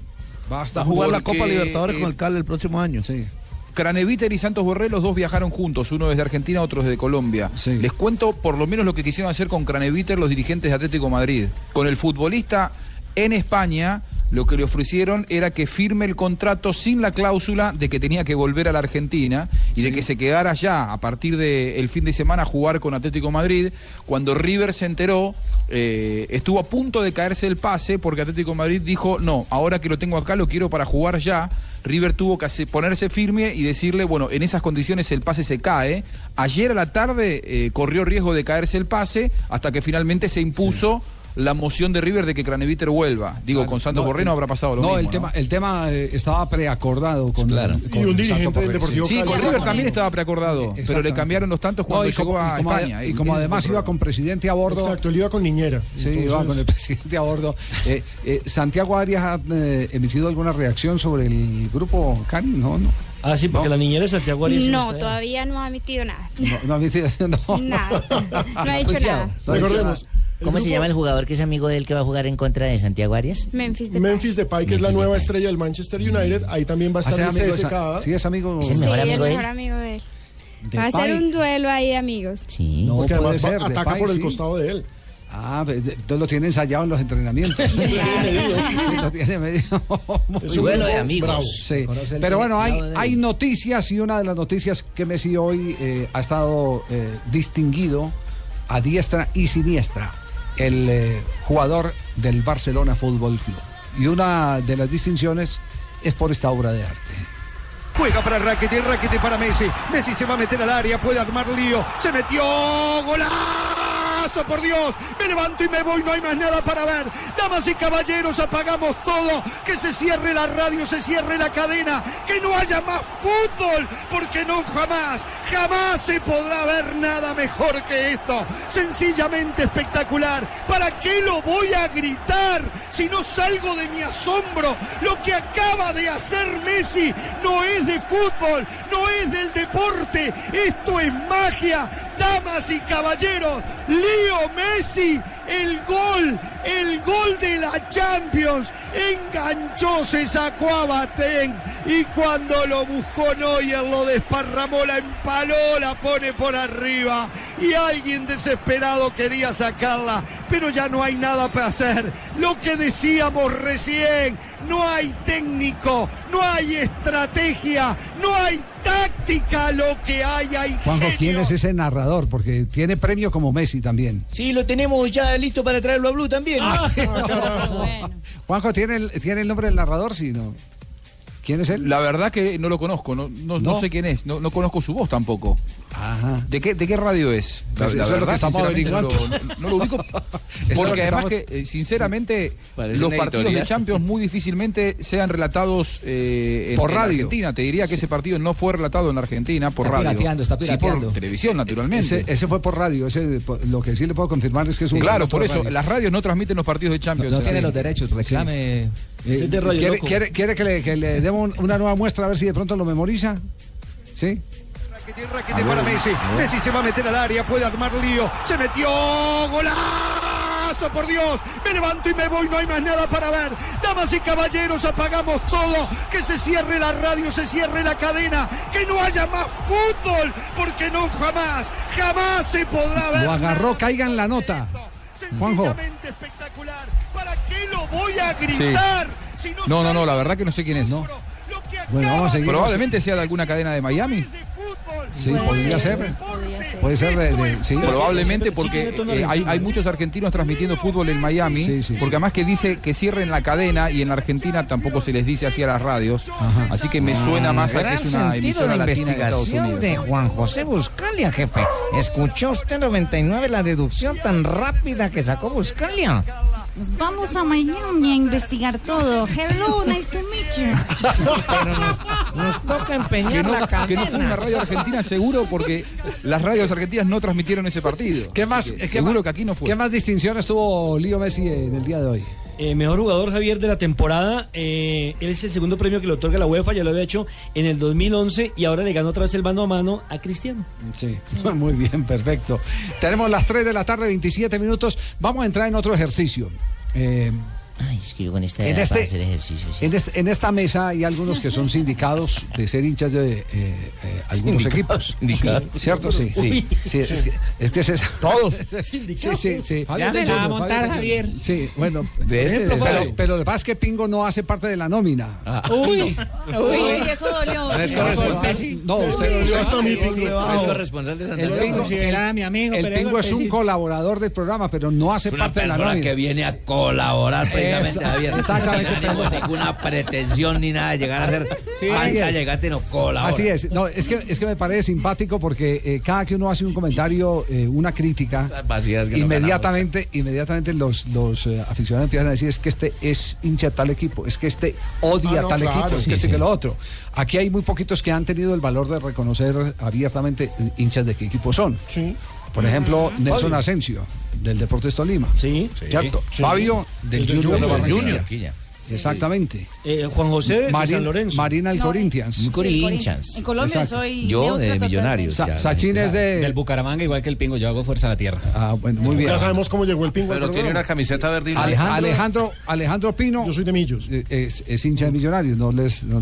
Va hasta jugar la Copa Libertadores eh, con el Cali el próximo año. Sí. Craneviter y Santos Borré, los dos viajaron juntos, uno desde Argentina, otro desde Colombia. Sí. Les cuento por lo menos lo que quisieron hacer con Craneviter los dirigentes de Atlético Madrid. Con el futbolista en España, lo que le ofrecieron era que firme el contrato sin la cláusula de que tenía que volver a la Argentina y de que se quedara ya a partir del fin de semana a jugar con Atlético de Madrid. Cuando River se enteró, eh, estuvo a punto de caerse el pase porque Atlético de Madrid dijo, no, ahora que lo tengo acá lo quiero para jugar ya. River tuvo que ponerse firme y decirle, bueno, en esas condiciones el pase se cae. Ayer a la tarde eh, corrió riesgo de caerse el pase hasta que finalmente se impuso la moción de River de que Craneviter vuelva. Digo, Claro. con Santos No, Borré no el- habrá pasado lo no, mismo. el tema, el tema eh, estaba preacordado con, Claro. con Y un dirigente del Deportivo Sí, Cali. con. River también estaba preacordado, pero le cambiaron los tantos No, cuando llegó como, a y como ade- España. y como además iba con presidente a bordo. Exacto, él iba con Niñera. Sí, Entonces- iba con el presidente a bordo. Eh, eh, ¿Santiago Arias ha eh, emitido alguna reacción sobre el grupo Cali? No, no. Ah, sí, porque la niñera de Santiago Arias No, todavía no ha emitido nada. No, no ha emitido. No. Nada. No ha dicho nada. Recordemos. ¿Cómo se llama el jugador que es amigo de él que va a jugar en contra de Santiago Arias? Memphis de Memphis Depay, que es la nueva Depay. estrella del Manchester United. Ahí también va a Ah, estar ¿sí el CSKA. Sí, es amigo. ¿Es el Sí, mejor el amigo mejor él? amigo de él. Va a ser un duelo ahí de amigos. Sí. No Porque puede además va- ser, ataca Depay, por el sí. costado de él. Ah, de- entonces lo tiene ensayado en los entrenamientos. Sí, lo tiene Es un Duelo de amigos. bravo. Sí. Pero bueno, hay, hay noticias y una de las noticias que Messi hoy eh, ha estado eh, distinguido a diestra y siniestra, el eh, jugador del Barcelona Fútbol Club. Y una de las distinciones es por esta obra de arte. Juega para Rakitic, Rakitic para Messi. Messi se va a meter al área, puede armar lío. Se metió, golazo, por Dios. Me levanto y me voy, no hay más nada para ver. Damas y caballeros, apagamos todo. Que se cierre la radio, se cierre la cadena. Que no haya más fútbol, porque no jamás, jamás se podrá ver nada mejor que esto. Sencillamente espectacular. ¿Para qué lo voy a gritar si no salgo de mi asombro? Lo que acaba de hacer Messi no es de fútbol, no es del deporte, esto es magia. Damas y caballeros, Leo Messi, el gol, el gol de la Champions, enganchó, se sacó a Batén y cuando lo buscó Neuer lo desparramó, la empaló, la pone por arriba y alguien desesperado quería sacarla, pero ya no hay nada para hacer. Lo que decíamos recién, no hay técnico, no hay estrategia, no hay táctica, lo que hay hay Juanjo, ¿quién es ese narrador? Porque tiene premio como Messi también. Sí, lo tenemos ya listo para traerlo a Blue también. Ah, sí. Juanjo, ¿tiene el, ¿tiene el nombre del narrador? Sí, no. ¿Quién es él? La verdad que no lo conozco, no, no, no ¿No? sé quién es, no, no conozco su voz tampoco. ¿De qué, ¿De qué radio es? Pues eso es lo que estamos averiguando. lo- no lo ubico. Porque que además estamos- que, eh, sinceramente, Parece los partidos editorial. de Champions muy difícilmente sean relatados eh, en, Por en radio. Argentina. Te diría que ese partido no fue relatado en Argentina por Está radio. pirateando, está Sí, pirateando. por televisión, naturalmente. Ese, ese fue por radio. Ese, por- lo que sí le puedo confirmar es que es un claro, por eso, radio. las radios no transmiten los partidos de Champions. No Sí. tiene los derechos, reclame. Eh, Ese es de Radio ¿quiere, Loco. quiere- quiere que le, que le demos un- una nueva muestra a ver si de pronto lo memoriza? ¿Sí? Rakitic para Messi. Messi se va a meter al área, puede armar lío. Se metió. ¡Golazo! Por Dios. Me levanto y me voy. No hay más nada para ver. Damas y caballeros, apagamos todo. Que se cierre la radio, se cierre la cadena. Que no haya más fútbol. Porque no jamás, jamás se podrá ver. Lo agarró, caiga en la nota. Juanjo. Sencillamente espectacular. ¿Para qué lo voy a gritar? No No, no, no, la verdad que no sé quién es. Bueno, vamos a seguir. Probablemente sea de alguna cadena de Miami. Sí, podría ser. Puede ser de, de- sí. Probablemente porque eh, hay, muchos argentinos transmitiendo fútbol en Miami, Sí, sí, porque además que dice que cierren la cadena y en la Argentina tampoco se les dice así a las radios, así que me suena más a que Gran es una sentido emisora de latina de Estados investigación Unidos. de Juan José Buscalia, jefe. ¿Escuchó usted 99 la deducción tan rápida que sacó Buscalia? Pues vamos a Miami a investigar todo. Hello, nice to meet you. Pero nos, nos toca empeñar Que no, la que no fue cadena. una radio argentina seguro porque las radios argentinas no transmitieron ese partido. ¿Qué más? Que qué seguro más- que aquí no fue. ¿Qué más distinciones tuvo Lío Messi en el día de hoy? Eh, mejor jugador Javier de la temporada. eh, él es el segundo premio que le otorga la UEFA. Ya lo había hecho en el 2011 y ahora le ganó otra vez el mano a mano a Cristiano. Sí, muy bien, perfecto. Tenemos las 3 de la tarde, 27 minutos. Vamos a entrar en otro ejercicio. Eh, Ay, es que yo con esta En edad este- para hacer ejercicio. sí. en, este- en esta mesa hay algunos que son sindicados de ser hinchas de eh, eh, algunos Sindicados, equipos. sindicados. ¿Cierto? Sí. Uy. Sí, es, que, es que es esa- Todos. Sí, sí, sí. Ya me la va a montar, Javier. Sí, bueno. De este, pero, de ese. pero lo que pasa es que Pingo no hace parte de la nómina. Uy. Uy, eso dolió. No es sí. corresponsal. No, usted, Usted está mi No pingo. es corresponsal de El Santander. Pingo, el- mi amigo, el pero Pingo es un sí. colaborador del programa, pero no hace parte de la persona nómina. que viene a colaborar precisamente, Javier. exactamente. Ánimo de ninguna pretensión ni nada de llegar a ser Sí, banca no colabora. Así es, no, es que, es que me parece simpático porque eh, cada que uno hace un comentario, eh, una crítica, vacías que no inmediatamente, inmediatamente los, los eh, aficionados empiezan a decir es que este es hincha de tal equipo, es que este odia Ah, no, tal claro. equipo, es Sí, que este sí. que lo otro. Aquí hay muy poquitos que han tenido el valor de reconocer abiertamente hinchas de qué equipo son. Sí. Por ejemplo, Mm. Nelson. Asensio, del Deportes Tolima. Sí. ¿Cierto? Sí. Fabio, del El del Junior de. Barranquilla. Exactamente. Eh, Juan José de Marín- San Lorenzo. Marina el No, Corinthians. Sí, Corinthians. En Colombia Exacto. soy Yo de. Millonarios. Sa- ya, Sachin es de... Del Bucaramanga, igual que el Pingo, yo hago fuerza a la tierra. Ah, bueno, muy bien. Ya sabemos cómo llegó el pingo Pero tiene una camiseta verde. Alejandro, Alejandro Pino Yo soy de Millos. eh, es, es hincha de Millonarios, no les... no-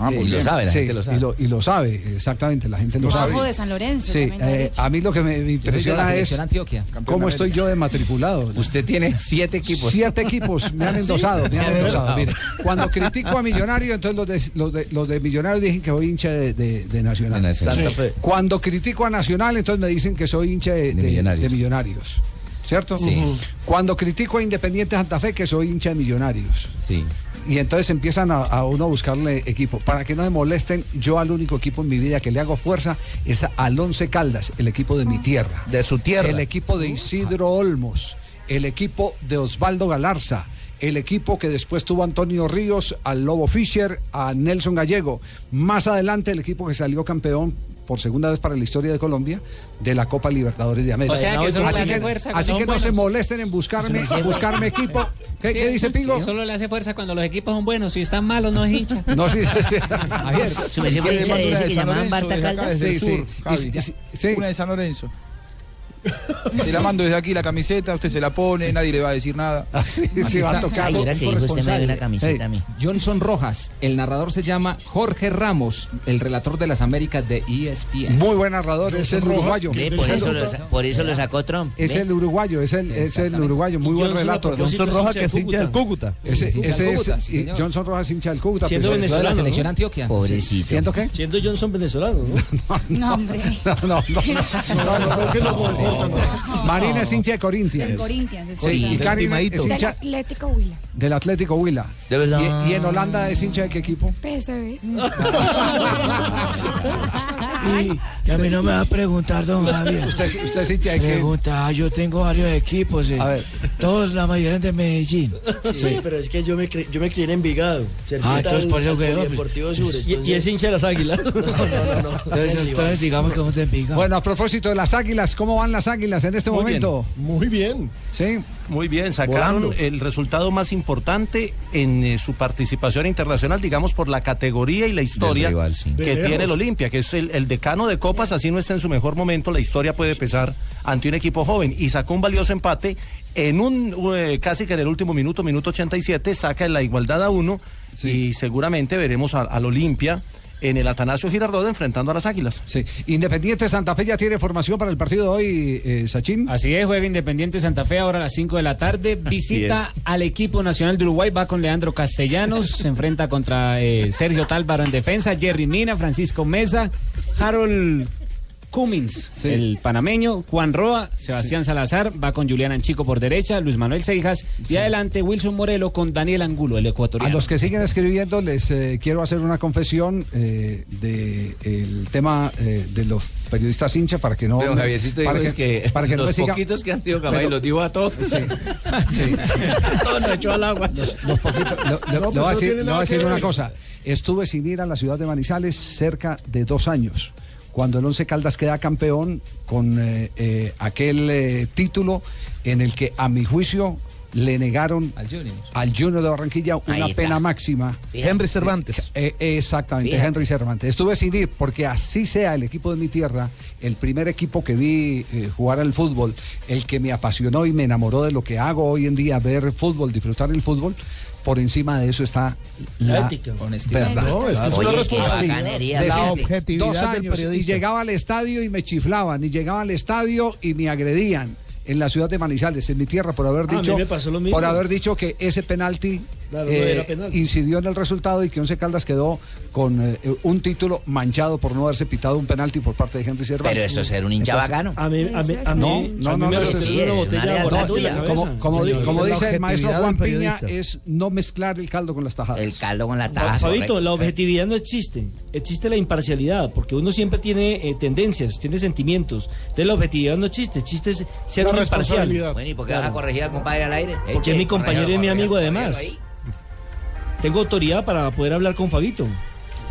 Ah, muy eh, bien. Y lo sabe, la sí, gente lo sabe. Y lo, y lo sabe, exactamente, la gente lo sabe. de San Lorenzo. Sí, lo eh, a mí lo que me, impresiona es Antioquia. cómo estoy yo de matriculado. Usted tiene siete equipos. Siete equipos me han endosado, me han endosado. Mire, cuando critico a Millonarios, entonces los de, los de, los de Millonarios dicen que soy hincha de, de- de Nacional. Cuando critico a Nacional, entonces me dicen que soy hincha de, de- Millonarios. de Millonarios. ¿Cierto? Sí. Ujú. Cuando critico a Independiente Santa Fe, que soy hincha de Millonarios. Sí. Y entonces empiezan a, a uno a buscarle equipo. Para que no se molesten, yo al único equipo en mi vida que le hago fuerza es al Once Caldas, el equipo de mi tierra. De su tierra. El equipo de Isidro Olmos, el equipo de Osvaldo Galarza, el equipo que después tuvo Antonio Ríos, al Lobo Fischer, a Nelson Gallego. Más adelante el equipo que salió campeón por segunda vez para la historia de Colombia de la Copa Libertadores de América. O sea, que solo le así hace que, fuerza cuando así son que no se buenos. molesten en buscarme, buscarme equipo. ¿Qué, qué dice Pingo? Solo le hace fuerza cuando los equipos son buenos. Si están malos, no es hincha. No, sí, sí, sí. Javier, Su merced fue ¿quiere hincha de mandar ese una que llamaban Barta Caldas? Sí, sí. Sí. Una de San Lorenzo. Se la mando desde aquí la camiseta, usted se la pone, nadie le va a decir nada. sí, sí, va a tocar. Ay, era que dijo usted me dio una camiseta a mí. Johnson Rojas, el narrador se llama Jorge Ramos, el relator de las Américas de E ESPN. Muy buen narrador, es el Rojas, uruguayo. Por, eso lo, sa- por eso lo sacó Trump. Es ve. el uruguayo, es el, es el uruguayo, muy buen Johnson relato. Rojas, Johnson Rojas, que es hincha del Cúcuta. Ese, es sí. Johnson Rojas hincha del Cúcuta. Siendo pues, de la venezolano, selección ¿no? Antioquia. Pobrecito. ¿Siento qué? Siendo Johnson venezolano, ¿no? No, hombre. No, no, no. No, no, no, que lo cortan. Marina es hincha de Corinthians. Del Corinthians. Sí, y. Karen es hincha, Atlético Huila. Del Atlético Huila. De verdad. ¿Y, y en Holanda es hincha de qué equipo? PSV. Y, y a mí no me va a preguntar, don Javier. ¿Usted, usted es hincha de qué? Pregunta, ah, yo tengo varios equipos. eh. A ver. Todos, la mayoría de Medellín. Sí, pero es que yo me, cre- yo me crié en Envigado. Ah, entonces al- por eso que yo, Polideportivo pues, Sur. Y, y es hincha de las águilas. Entonces, entonces digamos que somos de Envigado. Bueno, a propósito de las águilas, ¿cómo van las águilas en este Muy momento? Muy bien. Sí. Muy bien, sacaron Volando. el resultado más importante en eh, su participación internacional, digamos, por la categoría y la historia rival, sí. que tiene el Olimpia, que es el, el decano de copas, así no está en su mejor momento, la historia puede pesar ante un equipo joven. Y sacó un valioso empate en un, eh, casi que en el último minuto, minuto 87, saca en la igualdad a uno y seguramente veremos al Olimpia en el Atanasio Girardot enfrentando a las Águilas. Sí. Independiente Santa Fe ya tiene formación para el partido de hoy, eh, Sachin. Así es, juega Independiente Santa Fe ahora a las 5 de la tarde. Visita al equipo nacional de Uruguay, va con Leandro Castellanos, se enfrenta contra eh, Sergio Tálvaro en defensa, Jerry Mina, Francisco Mesa, Harold Cummins, el panameño, Juan Roa, Sebastián Salazar, va con Julián Anchico por derecha, Luis Manuel Seijas y adelante Wilson Morelo con Daniel Angulo, el A ecuatoriano. los que siguen escribiendo les eh, quiero hacer una confesión eh, de el tema eh, de los periodistas hinchas para que no Don Javiercito para es que, para que no los siga- poquitos que han sido capaz Pero- los dijo a todos. Sí, sí. todos nos echó al agua. Los poquitos, lo- lo- No, le pues voy a no voy a que decir una cosa. Estuve sin ir a la ciudad de Manizales cerca de dos años. Cuando el Once Caldas queda campeón con eh, eh, aquel eh, título en el que, a mi juicio, le negaron al Junior, de Barranquilla una pena máxima. Henry Cervantes. Eh, exactamente, Fíjate. Henry Cervantes. Estuve sin ir porque así sea el equipo de mi tierra, el primer equipo que vi eh, jugar al fútbol, el que me apasionó y me enamoró de lo que hago hoy en día, ver fútbol, disfrutar el fútbol. Por encima de eso está la, ética. verdad. No, es que es una responsabilidad. La objetividad dos del años y llegaba al estadio y me chiflaban, y llegaba al estadio y me agredían en la ciudad de Manizales, en mi tierra, por haber Ah, dicho, por haber dicho que ese penalti Claro, no eh, era penal. incidió en el resultado y que Once Caldas quedó con eh, un título manchado por no haberse pitado un penalti por parte de Henry Cervantes. Pero eso es ser un hincha Entonces, bacano. A mí, a mí, a No, mí, no, no, como, di- dice el maestro Juan Piña, es no mezclar el caldo con las tajadas. El caldo con la taja. Fabito, la objetividad no existe. Existe la imparcialidad, porque uno siempre tiene eh, tendencias, tiene sentimientos. Entonces la objetividad no existe, existe es ser imparcial. Bueno, ¿y por qué vas a corregir al compadre al aire? Porque es mi compañero y mi amigo además. Tengo autoridad para poder hablar con Fabito.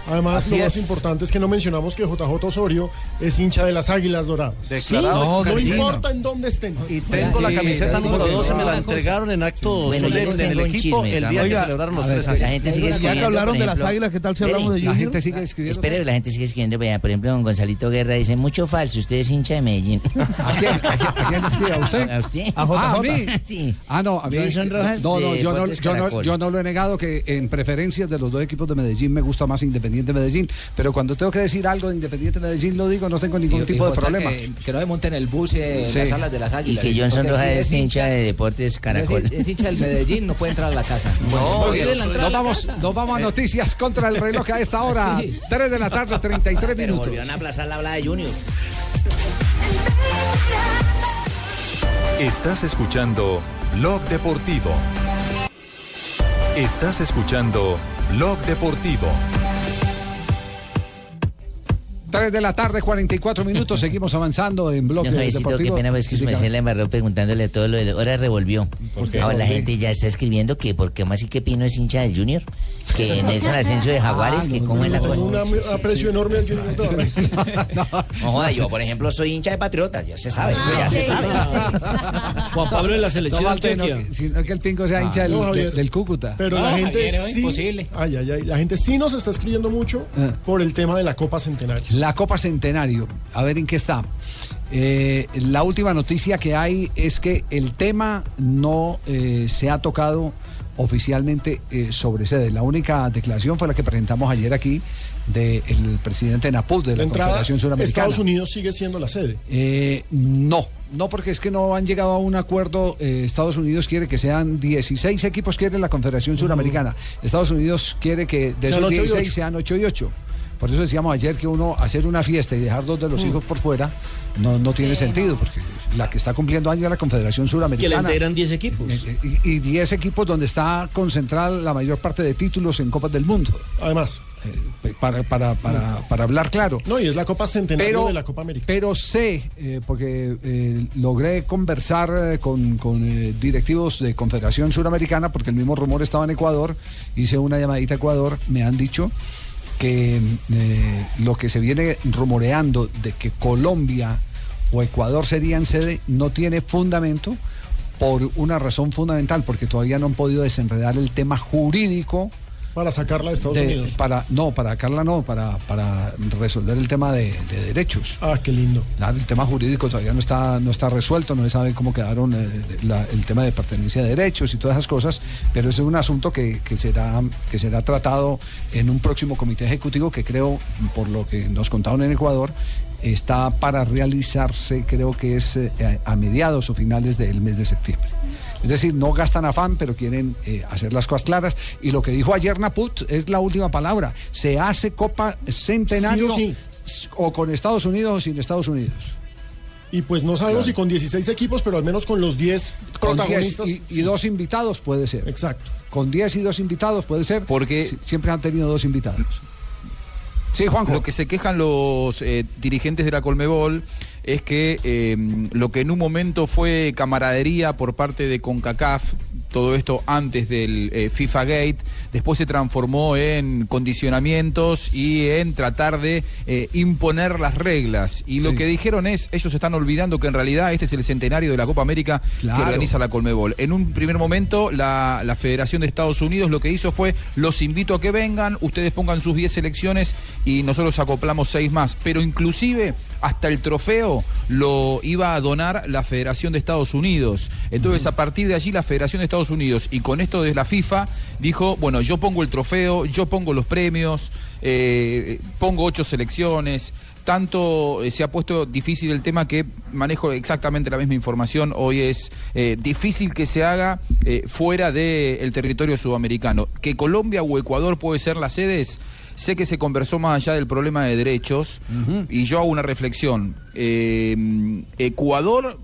Además, Así lo más es. importante es que no mencionamos que JJ Osorio es hincha de las Águilas Doradas. Declarado No, No García. importa en dónde estén. Y tengo la Sí, camiseta sí, número sí, 12, me la sí. entregaron en acto Bueno, solemne en el equipo chisme, el día vamos. que Oiga, celebraron los ver, tres La años. gente sigue Ya que escribiendo, hablaron por de las ejemplo, águilas, ¿qué tal si hablamos de La Junior? gente sigue escribiendo. Espere, la gente sigue escribiendo. vea, Por ejemplo, don Gonzalito Guerra dice, mucho falso, usted es hincha de Medellín. ¿A quién, a quién- a usted? ¿A usted? A Ah, ¿a mí? Sí. Ah, no, a mí. No, no, yo no, no, yo no lo he negado que en preferencias de los dos equipos de Medellín me gusta más Independiente Medellín. Pero cuando tengo que decir algo de Independiente Medellín lo digo, no tengo ningún Y- tipo y de problema. Que, que no me monten el bus en Sí. las salas de las Y águilas. que Johnson Rojas si es hincha de Deportes Caracol. Es, es hincha del Medellín, no puede entrar a la casa. No, a Nos la vamos, casa. nos vamos a noticias contra el reloj a esta hora. 3 de la tarde, 33 Pero minutos. volvieron a aplazar la habla de Junior. Estás escuchando Blog Deportivo. Estás escuchando Blog Deportivo. 3 de la tarde, 44 minutos. Seguimos avanzando en bloque Don Javiercito, qué deportivo. pena, pues que su Sí, merced la embarró preguntándole todo lo de... Ahora revolvió. qué? Ahora la ¿Por qué? gente ya está escribiendo que porque más y que Pino es hincha del Junior, que Nelson Asensio de Jaguares, Ah, que no, cómo es la cosa. un aprecio enorme al Junior. No joda, yo por ejemplo soy hincha de Patriotas, ya se sabe, eso ya se sí, sabe. Juan Pablo en la selección No, de no, Antioquia. que- sino que el pingo sea hincha del, no, Cúcuta. Pero No, la gente sí, imposible. Ay, ay, ay, la gente sí nos está escribiendo mucho por el tema de la Copa Centenario. La Copa Centenario, a ver en qué está. Eh, la última noticia que hay es que el tema no eh, se ha tocado oficialmente eh, sobre sede. La única declaración fue la que presentamos ayer aquí del presidente Napuz de la, La entrada, Confederación Suramericana. Estados Unidos sigue siendo la sede. Eh, no, no porque es que no han llegado a un acuerdo. eh, Estados Unidos quiere que sean 16 equipos, quiere la Confederación Suramericana. Estados Unidos quiere que de Sean esos ocho y 16 ocho. sean 8 y 8. Por eso decíamos ayer que uno hacer una fiesta y dejar dos de los hijos por fuera no, no tiene sentido, porque la que está cumpliendo años es la Confederación Que Suramericana. le integran 10 equipos. Eh, Y y 10 equipos donde está concentrada la mayor parte de títulos en Copas del Mundo. Además. para, para, para, para hablar claro. No, y es la Copa Centenario Pero- de la Copa América. Pero sé, eh, porque eh, logré conversar eh, con, con, eh, directivos de Confederación Suramericana, porque el mismo rumor estaba en Ecuador, hice una llamadita a Ecuador, me han dicho que eh, lo que se viene rumoreando de que Colombia o Ecuador serían sede no tiene fundamento por una razón fundamental, porque todavía no han podido desenredar el tema jurídico Para sacarla de Estados de- Unidos. Para, no, para Carla no, para, para resolver el tema de, de derechos. Ah, qué lindo. El tema jurídico todavía no está, no está resuelto, no se sabe cómo quedaron eh, la- el tema de pertenencia de derechos y todas esas cosas, pero ese es un asunto que, que será, que será tratado en un próximo comité ejecutivo que creo, por lo que nos contaron en Ecuador, está para realizarse, creo que es eh, a mediados o finales del mes de septiembre. Es decir, no gastan afán, pero quieren eh, hacer las cosas claras. Y lo que dijo ayer Naput es la última palabra. Se hace Copa Centenario Sí o o con Estados Unidos o sin Estados Unidos. Y pues no sabemos Claro. si con 16 equipos, pero al menos con los 10 Con 10 protagonistas. y, y dos invitados puede ser. Exacto. Con 10 y dos invitados puede ser. Porque siempre han tenido dos invitados. Sí, Juanjo. Lo que se quejan los eh, dirigentes de la Colmebol es que eh, lo que en un momento fue camaradería por parte de CONCACAF, todo esto antes del eh, FIFA Gate, después se transformó en condicionamientos y en tratar de eh, imponer las reglas. Y lo Sí. que dijeron es, ellos están olvidando que en realidad este es el centenario de la Copa América Claro. que organiza la Colmebol. En un primer momento, la, la Federación de Estados Unidos lo que hizo fue, los invito a que vengan, ustedes pongan sus 10 selecciones y nosotros acoplamos 6 más. Pero inclusive hasta el trofeo lo iba a donar la Federación de Estados Unidos. Entonces, a partir de allí, la Federación de Estados Unidos, y con esto de la FIFA, dijo, bueno, yo pongo el trofeo, yo pongo los premios, eh, pongo ocho selecciones. Tanto eh, se ha puesto difícil el tema que manejo exactamente la misma información. Hoy es eh, difícil que se haga fuera del territorio sudamericano. Que Colombia o Ecuador puede ser las sedes. Sé que se conversó más allá del problema de derechos y yo hago una reflexión. Eh, Ecuador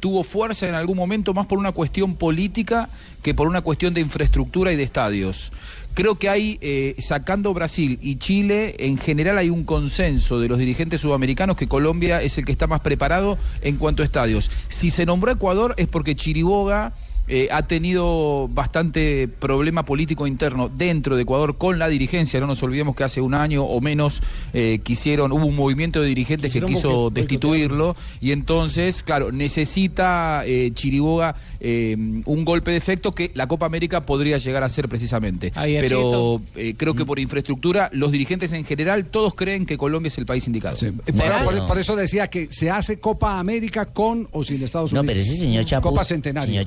tuvo fuerza en algún momento más por una cuestión política que por una cuestión de infraestructura y de estadios. Creo que hay, eh, sacando Brasil y Chile, en general hay un consenso de los dirigentes sudamericanos que Colombia es el que está más preparado en cuanto a estadios. Si se nombró Ecuador es porque Chiriboga eh, ha tenido bastante problema político interno dentro de Ecuador con la dirigencia. No nos olvidemos que hace un año o menos eh, quisieron, hubo un movimiento de dirigentes que quiso destituirlo y entonces, claro, necesita eh, Chiriboga eh, un golpe de efecto que la Copa América podría llegar a ser precisamente. Pero eh, creo que por infraestructura, los dirigentes en general, todos creen que Colombia es el país indicado. Por, por- por eso decía que se hace Copa América con o sin Estados No, Unidos. pero ese señor Chaput, Copa Centenario. señor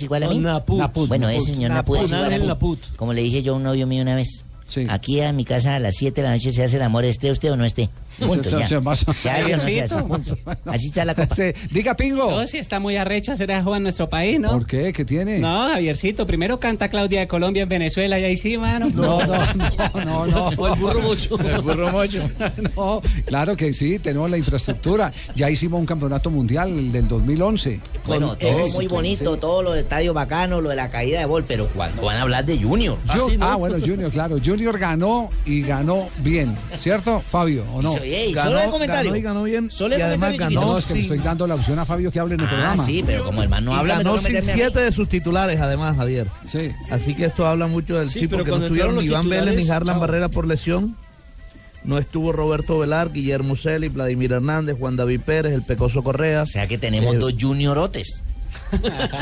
es igual a mí. Naput. Naput, bueno, ese señor Naput. Naput es igual a Ángel mí. Naput. Como le dije yo a un novio mío una vez. Aquí a mi casa a las 7 de la noche se hace el amor, esté usted o no esté. Punto, Se- ya. se- no punto. Así está la copa. Diga, Pingo. No, sí, está muy arrecho hacer a en nuestro país, ¿no? ¿Por qué? ¿Qué tiene? No, Javiercito, primero canta Claudia de Colombia en Venezuela y ahí sí, mano. No, no, no, no, no. O el burro mocho. El burro mocho. No, claro que sí, tenemos la infraestructura. Ya hicimos un campeonato mundial el del 2011. Bueno, todo éxito, muy bonito, sí. todos los estadios bacanos, lo de la caída de gol, pero cuando van a hablar de Junior. Ju- ah, bueno, Junior, claro. Junior ganó y ganó bien, ¿cierto, Fabio? ¿O no? Eso, ey, solo el comentario. ganó y ganó bien. Solo y además comentario ganó No, es que le sin- estoy dando la opción a Fabio que hable en el Ah, programa. sí, pero como el man no y habla, ganó sin siete de sus titulares, además, Javier. Sí. Así que esto habla mucho del Sí, tipo que no estuvieron ni Iván Vélez ni Harlan chao. Barrera por lesión. No estuvo Roberto Velar, Guillermo Celi, Vladimir Hernández, Juan David Pérez, el Pecoso Correa. O sea que tenemos dos juniorotes.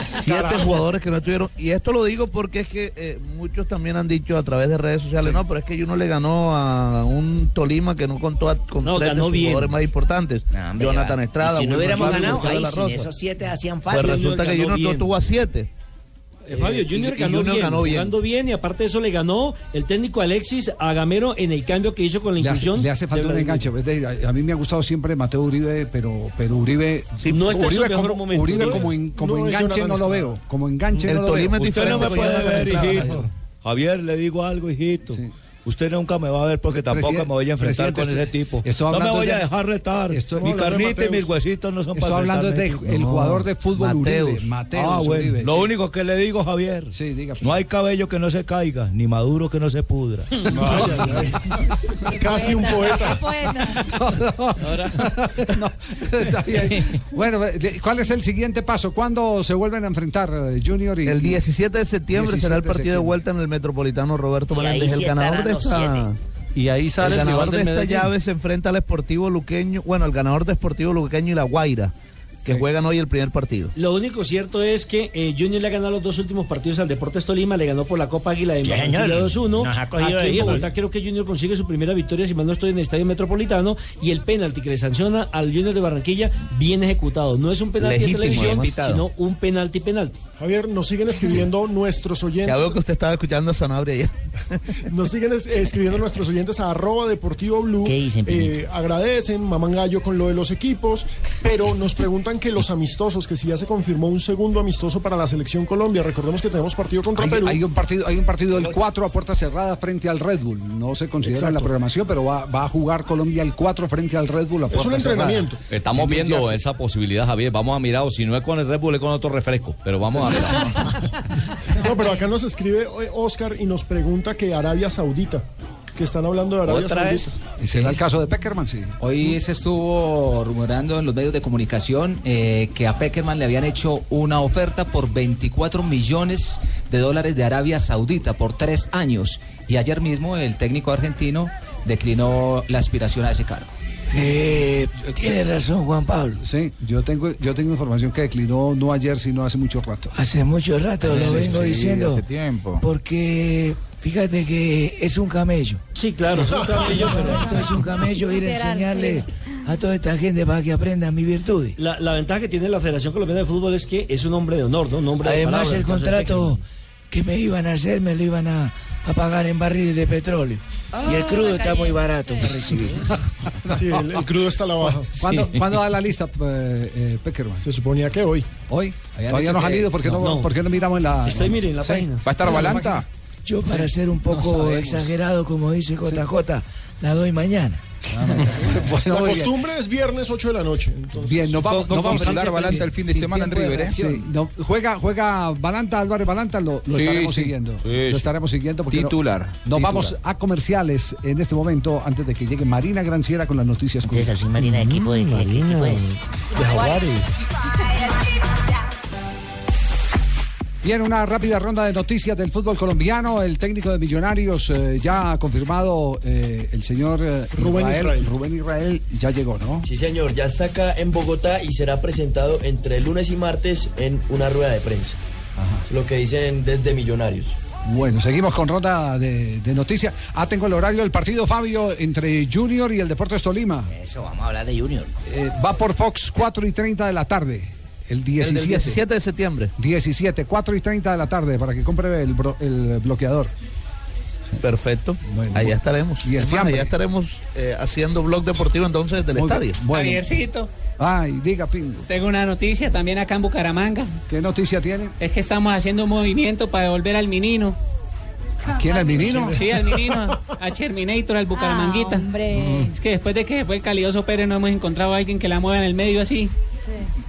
Siete jugadores que no estuvieron. Y esto lo digo porque es que eh, muchos también han dicho a través de redes sociales, no, pero es que uno le ganó a un Tolima que no contó a- con No, tres de sus bien. jugadores más importantes. hombre, Jonathan. Estrada, Y si no hubiéramos ganado, ahí sin esos siete hacían falta. Pues resulta que Junior no tuvo a siete. Eh, Fabio, Eh, Junior y- y ganó, Junior bien, ganó bien. jugando bien y aparte de eso le ganó el técnico Alexis a Gamero en el cambio que hizo con la Le hace, inclusión. le hace falta un enganche. Es decir, a, a mí me ha gustado siempre Mateo Uribe, pero, pero Uribe. no está en su Uribe mejor como, momento. Uribe Uribe como, en- como no enganche no lo veo. Como enganche El no lo Tolima veo. es Usted no me diferente, puede ver, se hijito. Javier, le digo algo, hijito. Usted nunca me va a ver porque tampoco Presidente- me voy a enfrentar con ese tipo. estoy no me voy a de- dejar retar. estoy- mi carnita y Mateus. mis huesitos no son Estoy para hablando enfrentarme. de el jugador de fútbol Uribe, Mateus Ah, bueno. Uribe, Lo sí. único que le digo, Javier. Sí, diga. No hay cabello que no se caiga, ni maduro que no se pudra. Casi un poeta. No, está bien. Bueno, ¿cuál es el siguiente paso? ¿Cuándo se vuelven a enfrentar eh, Junior y El 17 de septiembre será el 17 de partido de vuelta en el Metropolitano Roberto sí El ganador de Y ahí sale el ganador de esta Medellín. llave se enfrenta al Sportivo Luqueño, bueno, el ganador de Sportivo Luqueño y la Guaira, que juegan hoy el primer partido. Lo único cierto es que eh, Junior le ha ganado los dos últimos partidos al Deportes Tolima, le ganó por la Copa Águila de Sí, Barranquilla señor. 2-1. Nos ha cogido Aquí de en hijos. Bogotá creo que Junior consigue su primera victoria, si mal no estoy en el Estadio Metropolitano, y el penalti que le sanciona al Junior de Barranquilla bien ejecutado. No es un penalti Legítimo, de televisión, además. sino un penalti penalti. Javier, nos siguen escribiendo nuestros oyentes. Ya veo que usted estaba escuchando a Sanabria ayer. Nos siguen es- escribiendo nuestros oyentes a arroba deportivo blue. ¿Qué dicen? Eh, agradecen, maman gallo con lo de los equipos, pero nos preguntan que los amistosos, que si ya se confirmó un segundo amistoso para la selección Colombia. Recordemos que tenemos partido contra Hay, Perú. hay un partido, hay un partido del 4 a puerta cerrada frente al Red Bull. No se considera en la Exacto. programación, pero va, va a jugar Colombia el 4 frente al Red Bull a puerta cerrada. Estamos En viendo Jersey. esa posibilidad, Javier. Vamos a mirar, o si no es con el Red Bull, es con otro refresco. Pero vamos a. No, pero acá nos escribe eh, Oscar y nos pregunta que Arabia Saudita, que están hablando de Arabia ¿Otra vez? Saudita. ¿Y será el caso de Peckerman? Sí. Hoy se estuvo rumorando en los medios de comunicación eh, que a Peckerman le habían hecho una oferta por 24 millones de dólares de Arabia Saudita por tres años. Y ayer mismo el técnico argentino declinó la aspiración a ese cargo. Eh, tiene razón Juan Pablo. Sí, yo tengo, yo tengo información que declinó no ayer, sino hace mucho rato. Hace mucho rato lo vengo sí, diciendo. hace tiempo. Porque fíjate que es un camello. Sí, claro, es un camello, pero- Esto es un camello ir a enseñarle a toda esta gente para que aprendan mis virtudes. La, la ventaja que tiene la Federación Colombiana de Fútbol es que es un hombre de honor, ¿no? Un hombre de Además, palabra, el de contrato que me iban a hacer me lo iban a, a pagar en barriles de petróleo. y el crudo está muy barato para recibir. Sí, el, el crudo está a la baja. ¿Cuándo, ¿cuándo da la lista, eh, eh, Peckerman? Se suponía que hoy. ¿Hoy? Todavía no ha salido, ¿por qué no, no. por qué no miramos en la... Estoy, mire, en la Sí. página. ¿Va a estar Sí, Balanta? Yo, para ser un poco exagerado, como dice JJ, la doy mañana. Bueno, la bien. costumbre es viernes 8 de la noche. entonces- Bien, nos vamos, No vamos conferencia Balanta el fin de semana en River, ¿eh? reacción. Sí, no, juega, juega Balanta, Álvarez Balanta, lo, lo Sí, estaremos sí. siguiendo. Sí, lo estaremos siguiendo porque no- Titular, nos titular. vamos a comerciales en este momento antes de que llegue Marina Granciera con las noticias. Entonces, Marina, ¿equipo de qué? ¿Qué equipo es? De Jaguares. Bien, una rápida ronda de noticias del fútbol colombiano. El técnico de Millonarios eh, ya ha confirmado, eh, el señor eh, Rubén Israel. Rubén Israel ya llegó, ¿no? Sí, señor, ya está acá en Bogotá y será presentado entre lunes y martes en una rueda de prensa. Lo que dicen desde Millonarios. Bueno, seguimos con ronda de, de noticias. Ah, tengo el horario del partido, Fabio, entre Junior y el Deportes Tolima. Eso, vamos a hablar de Junior. Eh, va por Fox 4 y 30 de la tarde. El 17. El del 17 de septiembre. 17, 4 y 30 de la tarde para que compre el, bro- el bloqueador. Perfecto. allá estaremos. Y el Es más, allá estaremos eh, haciendo blog deportivo entonces del estadio. Bueno. Javiercito, Ay, diga, Pingo. tengo una noticia también acá en Bucaramanga. ¿Qué noticia tiene? Es que estamos haciendo un movimiento para devolver al menino. ¿Quién al menino? Sí, al menino, a Terminator, al Bucaramanguita. Ah, hombre. Es que después de que fue el Calioso Pérez no hemos encontrado a alguien que la mueva en el medio así.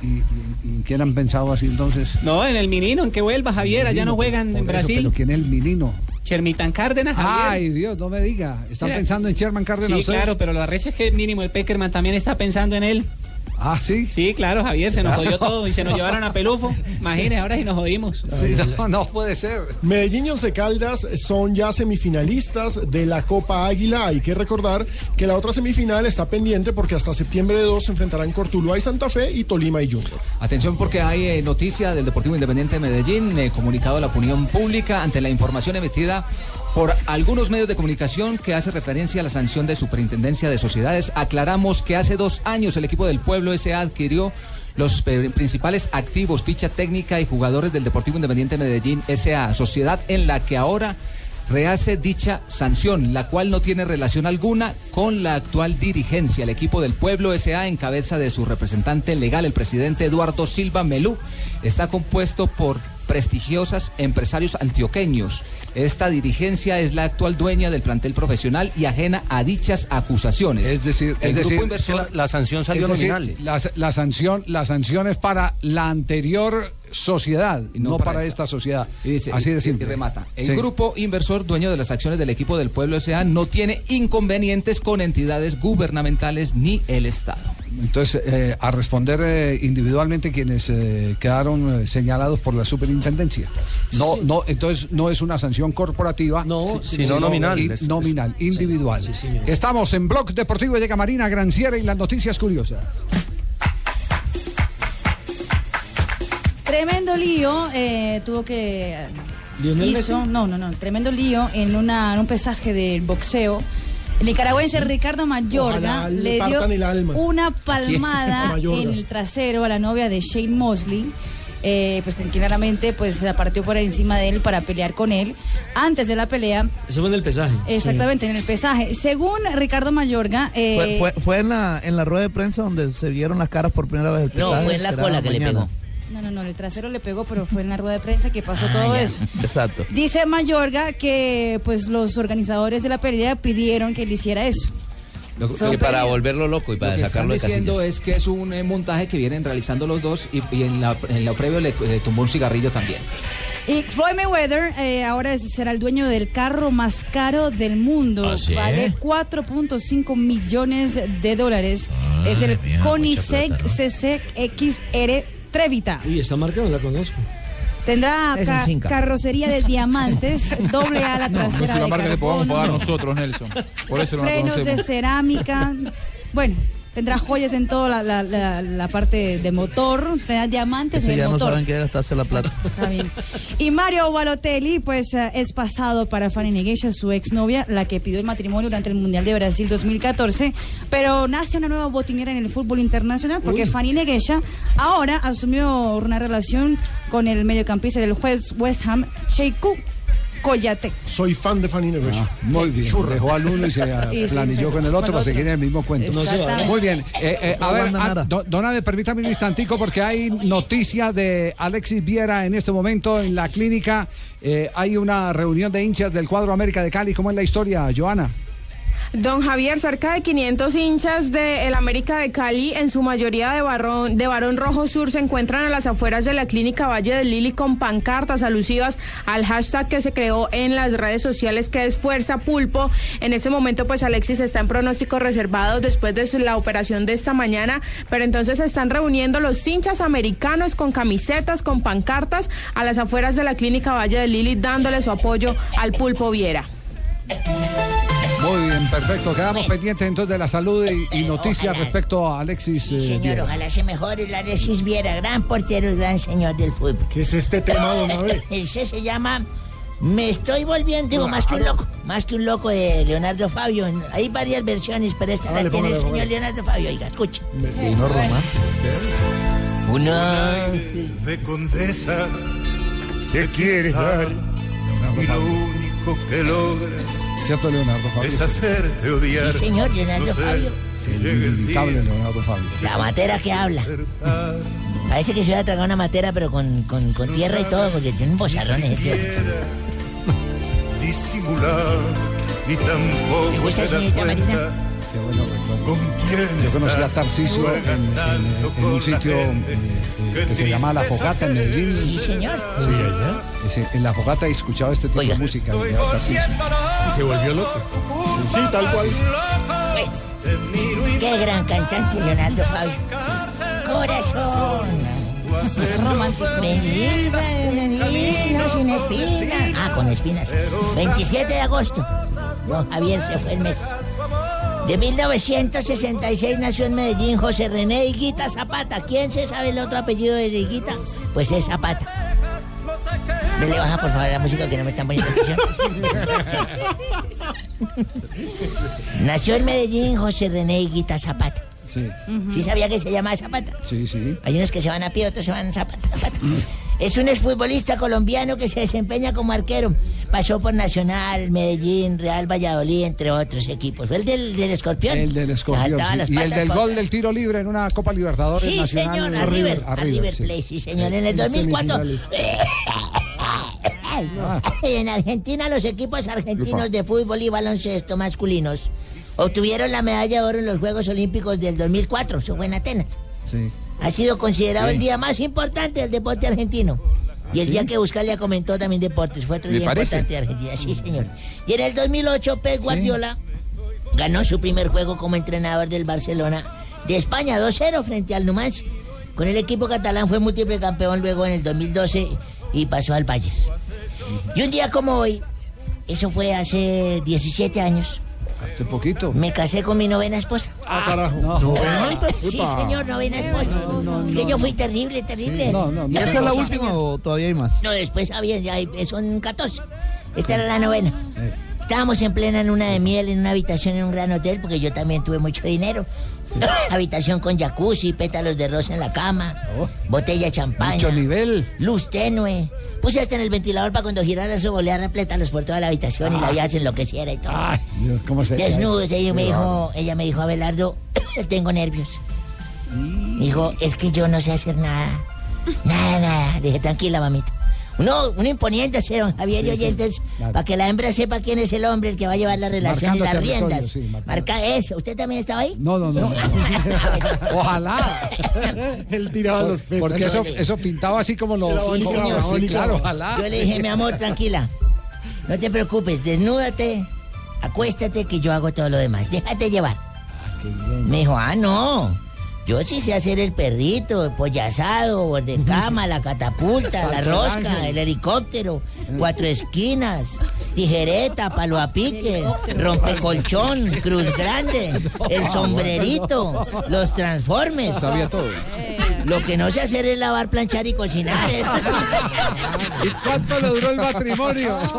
¿Y, y- y quién han pensado así entonces? No, en el menino, en que vuelva Javier, allá no juegan en eso, Brasil. ¿Pero quién es el menino? Chermitán Cárdenas, Javier. Ay, Dios, no me diga. ¿Están Mira. pensando en Sherman Cárdenas Sí, ustedes? claro, pero lo arrecho es que mínimo el Peckerman también está pensando en él. Ah, ¿sí? Sí, claro, Javier, se nos jodió todo y se nos llevaron a Pelufo. Imagínese, ahora sí nos jodimos. Sí, no, no puede ser. Medellín y Once Caldas son ya semifinalistas de la Copa Águila. Hay que recordar que la otra semifinal está pendiente porque hasta septiembre de 2 se enfrentarán Cortuluá y Santa Fe y Tolima y Junior. Atención porque hay eh, noticia del Deportivo Independiente de Medellín, eh, comunicado a la opinión pública ante la información emitida por algunos medios de comunicación que hace referencia a la sanción de Superintendencia de Sociedades. Aclaramos que hace dos años el equipo del Pueblo S.A. adquirió los eh, principales activos, ficha técnica y jugadores del Deportivo Independiente de Medellín S.A., sociedad en la que ahora rehace dicha sanción, la cual no tiene relación alguna con la actual dirigencia. El equipo del Pueblo S.A. en cabeza de su representante legal, el presidente Eduardo Silva Melú, está compuesto por prestigiosas empresarios antioqueños. Esta dirigencia es la actual dueña del plantel profesional y ajena a dichas acusaciones. Es decir, el es decir, inversor la, sanción Es decir, La, la sanción, la sanción es para la anterior sociedad, no, para para, esta. esta, sociedad. Y dice- Así y- de simple. y remata. El Sí. grupo inversor dueño de las acciones del equipo del pueblo S.A. no tiene inconvenientes con entidades gubernamentales ni el Estado. Entonces, eh, a responder eh, individualmente quienes eh, quedaron eh, señalados por la superintendencia. No, Sí. no, entonces no es una sanción corporativa, No, sí, sino sí, nominal, es- nominal, individual. Estamos en Blog Deportivo de Camarina, Granciera y las noticias curiosas. Tremendo lío, eh, tuvo que... ¿Lionel hizo, Messi? no, no, no, tremendo lío en, una, en un pesaje del boxeo. El nicaragüense Ricardo Mayorga le le dio partan el alma. una ¿A palmada en el trasero a la novia de Shane Mosley. eh, pues que claramente pues se la partió por encima de él para pelear con él. Antes de la pelea, Eso fue en el pesaje. exactamente en el pesaje. Según Ricardo Mayorga, eh, Fue, fue, fue en, la, en la rueda de prensa donde se vieron las caras por primera vez. El No, pesaje fue en la cola que le pegó. No, no, no, el trasero le pegó, pero fue en la rueda de prensa que pasó Ah, todo ya. eso. Exacto. Dice Mayorga que pues los organizadores de la pelea pidieron que él hiciera eso. Lo- lo un para volverlo loco y Lo para que están sacarlo de diciendo es que es un eh, montaje que vienen realizando los dos y, y en, la, en lo previo le, le tumbó un cigarrillo también. Y Floyd Mayweather eh, ahora será el dueño del carro más caro del mundo. ¿Ah, sí? Vale 4.5 millones de dólares. es el mía, Koenigsegg mucha plata, CC XR Trevita. Uy, esa marca no la conozco. Tendrá ca- carrocería de diamantes, doble ala No, no es trasera una de marca que podamos pagar nosotros, Nelson. Por eso no la frenos de conocemos. cerámica. Bueno, tendrá joyas en toda la, la- la- la parte de motor, tendrá diamantes Ese en ya el no motor. saben qué gastarse la plata. Está bien. Y Mario Balotelli, pues eh, es pasado para Fanny Neguecha, su exnovia, la que pidió el matrimonio durante el Mundial de Brasil 2014. Pero nace una nueva botinera en el fútbol internacional porque Fanny Neguecha ahora asumió una relación con el mediocampista del West, West Ham, Cheiku Koyate. Soy fan de Fanny Nevesh. Muy bien, dejó al uno y se Y planilló con el otro para seguir en el mismo cuento. No. Muy bien, eh, eh, a No ver, ah, do- don Ave, permítame un instantico porque hay noticia de Alexis Viera en este momento en la clínica. Eh, hay una reunión de hinchas del cuadro América de Cali. ¿Cómo es la historia, Joana? Don Javier, cerca de 500 hinchas del América de Cali, en su mayoría de, Barrón, de Barón Rojo Sur, se encuentran a las afueras de la clínica Valle del Lili con pancartas alusivas al hashtag que se creó en las redes sociales que es Fuerza Pulpo. En este momento, pues Alexis está en pronóstico reservado después de la operación de esta mañana, pero entonces se están reuniendo los hinchas americanos con camisetas, con pancartas a las afueras de la clínica Valle del Lili, dándole su apoyo al Pulpo Viera. Muy bien, perfecto. Quedamos pendientes entonces de la salud y, y noticias ojalá. respecto a Alexis eh, Señor, Viera. ojalá se mejore la Alexis Viera, gran portero y gran señor del fútbol. ¿Qué es este tema, don Abe? Ese se llama Me estoy volviendo, digo, más que un loco, más que un loco de Leonardo Fabio. Hay varias versiones, pero esta la tiene el señor. Leonardo Fabio. Oiga, escuche. Uno romántico. Una de condesa que quieres dar y lo único que logras ¿Cierto, Leonardo Fabio? es hacerte odiar. Sí, señor, Leonardo No sé Fabio. si llega el día Leonardo Fabio. La matera que habla. Parece que se hubiera tragado una matera, pero con, con, con tierra y todo, porque tiene un bozarrón ese tío. disimular ni tampoco ¿Le gusta, te das señorita Marina? cuenta con quién Yo conocí a Tarcisio en, en- en- un sitio eh, que se llama La Fogata en Medellín. Sí, señor. Sí, allá. Ese- en La Fogata escuchaba este tipo de música. de. Y se volvió loco. Sí, tal cual. Qué gran cantante Leonardo Fabio. Corazón. Romántico. Sin espinas. Ah, con espinas. 27 de agosto. Don Javier se fue el mes. De 1966 nació en Medellín José René Higuita Zapata. ¿Quién se sabe el otro apellido de Higuita? Pues es Zapata. Dele baja por favor la música que no me están poniendo atención. Nació en Medellín José René Higuita Zapata. Sí, ¿Sí sabía que se llama Zapata? sí, sí. Hay unos que se van a pie, otros se van a Zapata. Zapata. Es un exfutbolista colombiano que se desempeña como arquero. Pasó por Nacional, Medellín, Real Valladolid, entre otros equipos. Fue el del, del escorpión. El del escorpión. Sí. las Y el del gol del tiro libre en una Copa Libertadores Sí, Nacional. señor, a River, a River sí. Plate, sí, señor. En el En 2004, semifinales. Ay, En Argentina los equipos argentinos de fútbol y baloncesto masculinos obtuvieron la medalla de oro en los Juegos Olímpicos del 2004. Eso fue en Atenas. Sí. Ha sido considerado Sí. el día más importante del deporte argentino. Y el ¿Sí? día que Buscalia comentó también deportes. Fue otro ¿Le día parece? importante de Argentina. Sí, señor. Y en el 2008, Pep Guardiola ganó su primer juego como entrenador del Barcelona de España 2-0 frente al Numancia. Con el equipo catalán fue múltiple campeón luego en el 2012 y pasó al Bayern. Y un día como hoy, eso fue hace 17 años, Hace poquito. me casé con mi novena esposa. Ah, carajo. Sí, señor, novena esposa. es que yo fui terrible, terrible. ¿Y esa es la última o todavía hay más? No, después había, ya hay- son 14. Esta era la novena. Estábamos en plena luna de miel en una habitación en un gran hotel porque yo también tuve mucho dinero. habitación con jacuzzi, pétalos de rosa en la cama, botella de champaña. Mucho nivel. Luz tenue. Puse hasta en el ventilador para cuando girara eso volear pétalos por toda la habitación y la vieja se enloqueciera y todo. Ay, Dios, ¿cómo se Desnudos, ella me dijo, ella me dijo, Abelardo, tengo nervios. Dijo, es que yo no sé hacer nada. Nada, nada. Le dije, tranquila, mamita. Uno, uno imponiéndose, don Javier y sí, oyentes, claro. para que la hembra sepa quién es el hombre el que va a llevar la relación y Marcando las riendas. sí. Marca eso. ¿Usted también estaba ahí? No, no, no. Ojalá. Él tiraba los pelos. Porque eso, eso pintaba así como los. Sí, señor. Sí, claro, ojalá. Yo le dije, mi amor, tranquila. No te preocupes, desnúdate, acuéstate que yo hago todo lo demás. Déjate llevar. Me dijo, ah, no. Yo sí sé hacer el perrito, el de cama, la catapulta, la rosca, el helicóptero, cuatro esquinas, tijereta, palo a pique, rompecolchón, cruz grande, el sombrerito, los transformes. Sabía todo. Lo que no sé hacer es lavar, planchar y cocinar. Esto. ¿Y cuánto le duró el matrimonio?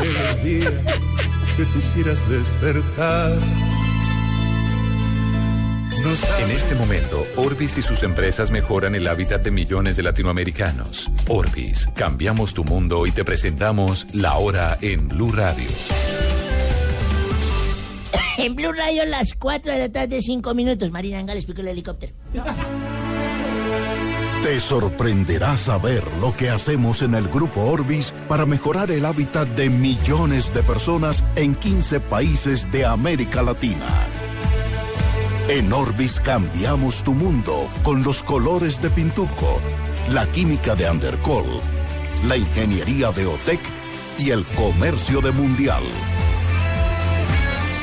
Si llega el día que tú quieras despertar. En este momento, Orbis y sus empresas mejoran el hábitat de millones de latinoamericanos. Orbis, cambiamos tu mundo y te presentamos la hora en Blue Radio. En Blue Radio, las 4 de la tarde, 5 minutos. Marina Angal explicó el helicóptero. Te sorprenderá saber lo que hacemos en el Grupo Orbis para mejorar el hábitat de millones de personas en 15 países de América Latina. En Orbis cambiamos tu mundo con los colores de Pintuco, la química de Undercol, la ingeniería de OTEC y el comercio de Mundial.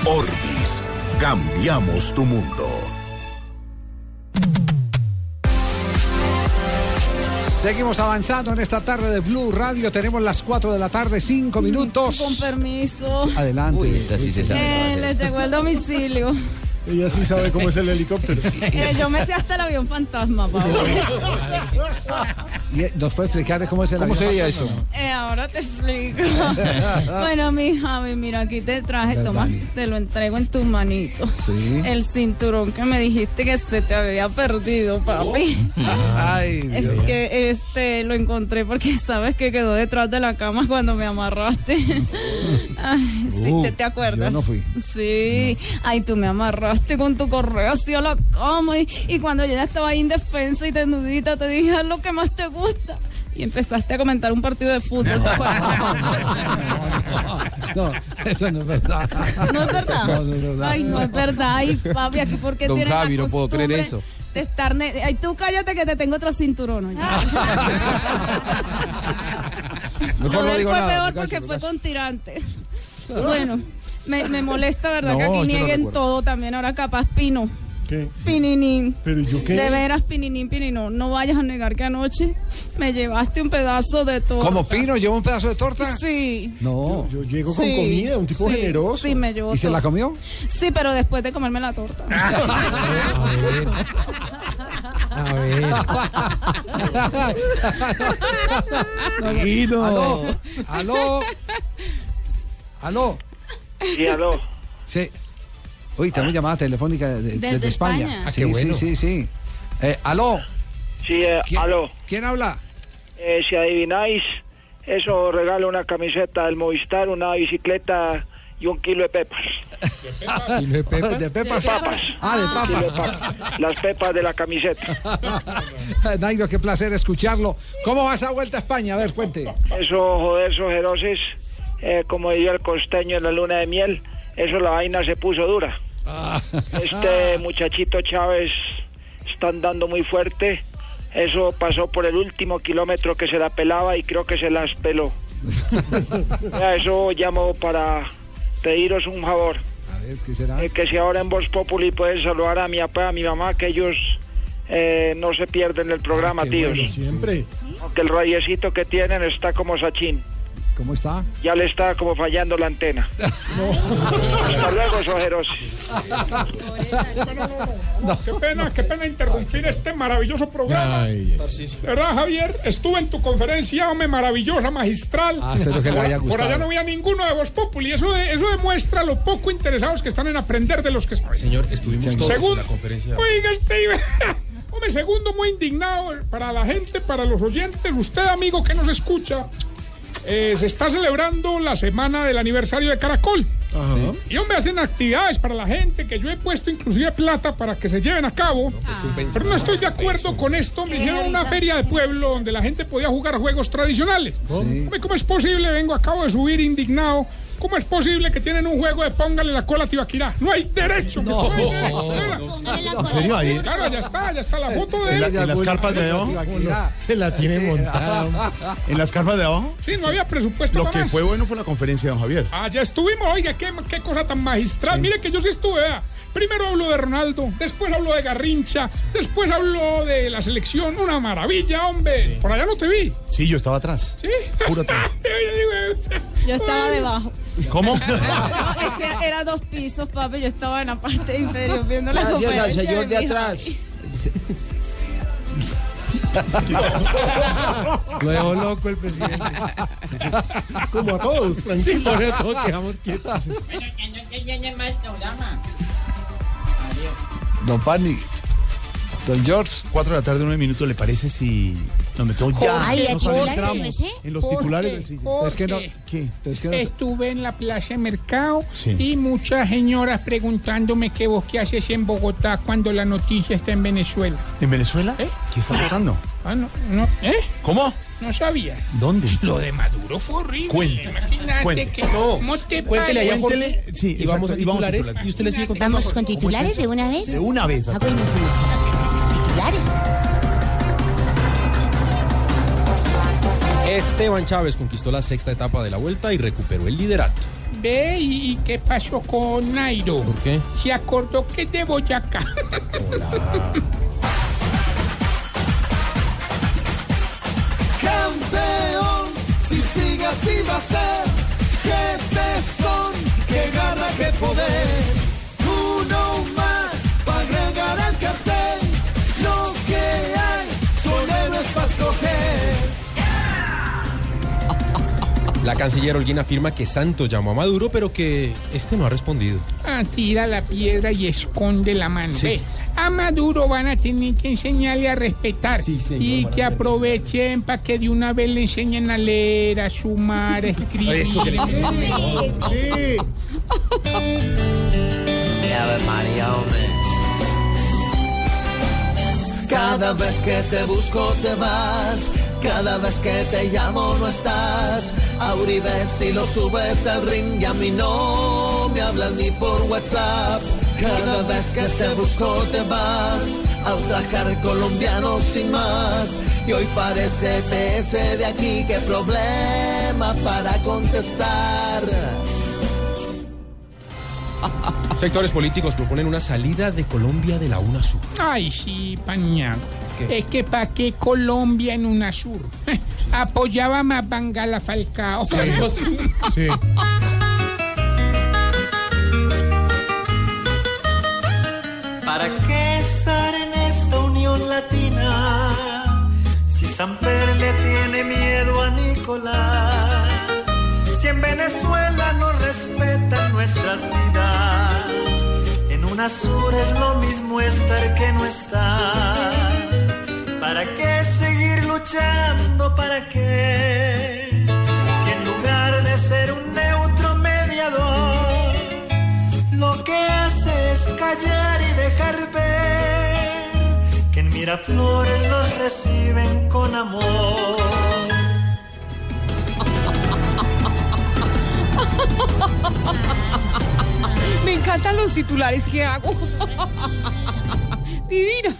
Orbis, cambiamos tu mundo. Seguimos avanzando en esta tarde de Blue Radio. Tenemos las 4 de la tarde, 5 minutos. Con permiso. Adelante. Uy, esta sí se sabe. Eh, les llegó el domicilio. Ella sí sabe cómo es el helicóptero. Eh, yo me sé hasta el avión fantasma, Pablo. Y, eh, ¿Nos puede explicar cómo es el ¿Cómo avión? sería eso? Eh, ahora te explico. bueno, mi Javi, mira, aquí te traje, toma, te lo entrego en tus manitos. Sí. El cinturón que me dijiste que se te había perdido, papi. Ay, Es Dios. que este lo encontré porque sabes que quedó detrás de la cama cuando me amarraste. Ay, sí, Uh, ¿te, te acuerdas? yo no fui. Sí. Ay, tú me amarraste con tu correo hacia la cama y, y cuando yo ya estaba ahí indefensa y desnudita te dije "Haz lo que más te gusta. Y empezaste a comentar un partido de fútbol. No, eso no es verdad. ¿No es verdad? No, no es verdad. Ay, no es verdad. Ay, papi, aquí porque Don tienes Javi, la no puedo creer eso. De estar Ay, tú cállate que te tengo otro cinturón. Mejor Lo no digo fue nada. peor porque fue con tirantes. Bueno, me, me molesta, ¿verdad? No, que aquí nieguen todo también. Ahora capaz Pino. ¿Qué? Pininín. ¿Pero yo qué? De veras, Pininín, Pininín. No vayas a negar que anoche me llevaste un pedazo de torta. ¿Como Pino llevó un pedazo de torta? Sí. No. Yo llego con Sí, comida, un tipo sí, generoso. Sí, me llevó ¿Y se la comió? Sí, pero después de comerme la torta. A ver. Guido. Aló, aló, aló. Sí, aló. Sí. Uy, tenemos llamada telefónica de- de- Desde desde España. España. Ah, sí, qué bueno. sí, sí, sí. Eh, aló. Sí, eh, ¿Quién- aló. ¿Quién habla? Eh, si adivináis, eso regalo una camiseta del Movistar, una bicicleta y un kilo de pepas. ¿Kilo de pepas? ¿De pepas? Papas. Ah, de Un kilo de papas. papas. Las pepas de la camiseta. Nairo, qué placer escucharlo. ¿Cómo va esa vuelta a España? A ver, cuente. Eso, joder, sojerosis, eh, como diría el costeño en la luna de miel, eso la vaina se puso dura. Este muchachito Chávez está andando muy fuerte. Eso pasó por el último kilómetro que se la pelaba y creo que se las peló. Eso llamo para pediros un favor. A ver, ¿qué será? Eh, que si ahora en Voz Populi pueden saludar a mi papá, a mi mamá, que ellos eh, no se pierden el programa, tíos. siempre. Aunque el radiecito que tienen está como Sachin. ¿Cómo está? Ya le está como fallando la antena. Hasta luego, sojeros. Qué pena, qué pena interrumpir este maravilloso programa. Ay, verdad, Javier, estuve en tu conferencia, hombre, maravillosa, magistral. Ah, espero que le haya por, por gustado. allá no había ninguno de Voz Populi. Eso, de- eso demuestra lo poco interesados que están en aprender de los que saben. Señor, estuvimos todos en la conferencia. Oiga, Steve. Hombre, segundo, muy indignado para la gente, para los oyentes. Usted, amigo que nos escucha, eh, se está celebrando la semana del aniversario de Caracol. Y hombre, hacen actividades para la gente que yo he puesto inclusive plata para que se lleven a cabo. Pero no estoy de acuerdo con esto. Me hicieron una feria de pueblo donde la gente podía jugar juegos tradicionales. Hombre, ¿Cómo es posible? Vengo, acabo de subir indignado. ¿Cómo es posible que tienen un juego de póngale la cola a Tibaquirá? No hay derecho. No. no hay derecho. ¿En serio? Ahí- Claro, ya está, ya está la foto de ¿En, la- él. en las carpas de abajo? Se la tiene montada. ¿En las carpas de abajo? Sí, no había presupuesto Lo para que más. fue bueno fue la conferencia de don Javier. Ah, ya estuvimos, oiga, qué, qué cosa tan magistral. Mire que yo sí estuve, vea. Primero hablo de Ronaldo, después hablo de Garrincha, después hablo de la selección. Una maravilla, hombre. Por allá no te vi. Sí, yo estaba atrás. ¿Sí? Puro atrás. Yo estaba debajo. ¿Cómo? Es que era dos pisos, papi. Yo estaba en la parte inferior viendo la Gracias al señor de atrás. Lo dejó loco el presidente. Como a todos, tranquilo. Sí, por eso quedamos quietos. No te llene más programa. Don Pani. Don George. Cuatro de la tarde, nueve minutos, ¿le parece si nos metemos ya? Ay, ¿a Nos titulares, no sé? En los titulares del sitio. Jorge, Es que no. ¿Qué? Es que no- Estuve en la plaza de mercado Sí. y muchas señoras preguntándome qué vos qué haces en Bogotá cuando la noticia está en Venezuela. ¿En Venezuela? ¿Eh? ¿Qué está pasando? Ah, no, no, ¿eh? ¿Cómo? No sabía. ¿Dónde? Lo de Maduro fue horrible. Cuente, Imagínate cuente. que ¿Cómo te Cuéntele ahí a parece? Jorge. Sí, y vamos a exacto, y vamos a titulares. titulares. Y usted le sigue contando. ¿Vamos con ¿Cómo es titulares de una vez? De una vez. Ah, bueno, sí, sí. Titulares. Esteban Chávez conquistó la sexta etapa de la vuelta y recuperó el liderato. Ve, ¿y qué pasó con Nairo? ¿Por qué? Se acordó que es de Boyacá. Campeón, si sigue así va a ser. Qué tesón, qué garra, qué poder. La canciller Holguín afirma que Santos llamó a Maduro, pero que este no ha respondido. Ah, tira la piedra y esconde la mano. Sí. Ve, a Maduro van a tener que enseñarle a respetar. señor, y que aprovechen para que de una vez le enseñen a leer, a sumar, a escribir. Eso que le- Sí. Ave María, hombre. Cada vez que te busco te vas, cada vez que te llamo no estás. A Uribe si lo subes al ring y a mí no me hablas ni por WhatsApp. Cada vez que te busco te vas, a ultrajar colombianos sin más. Y hoy parece PS de aquí, qué problema para contestar. Sectores políticos proponen una salida de Colombia de la UNASUR. Ay, sí, paña. Es que pa' qué Colombia en UNASUR. Apoyaba más Bangala Falcao. Sí. ¿Para qué estar en esta unión latina? Si Samper le tiene miedo a Nicolás. Si en Venezuela no respetan nuestras vidas un azul es lo mismo estar que no estar. ¿Para qué seguir luchando? ¿Para qué? Si en lugar de ser un neutro mediador, lo que hace es callar y dejar ver que en Miraflores los reciben con amor. Me encantan los titulares que hago. Divino.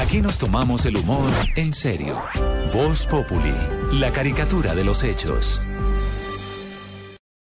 Aquí nos tomamos el humor en serio. Voz Populi, la caricatura de los hechos.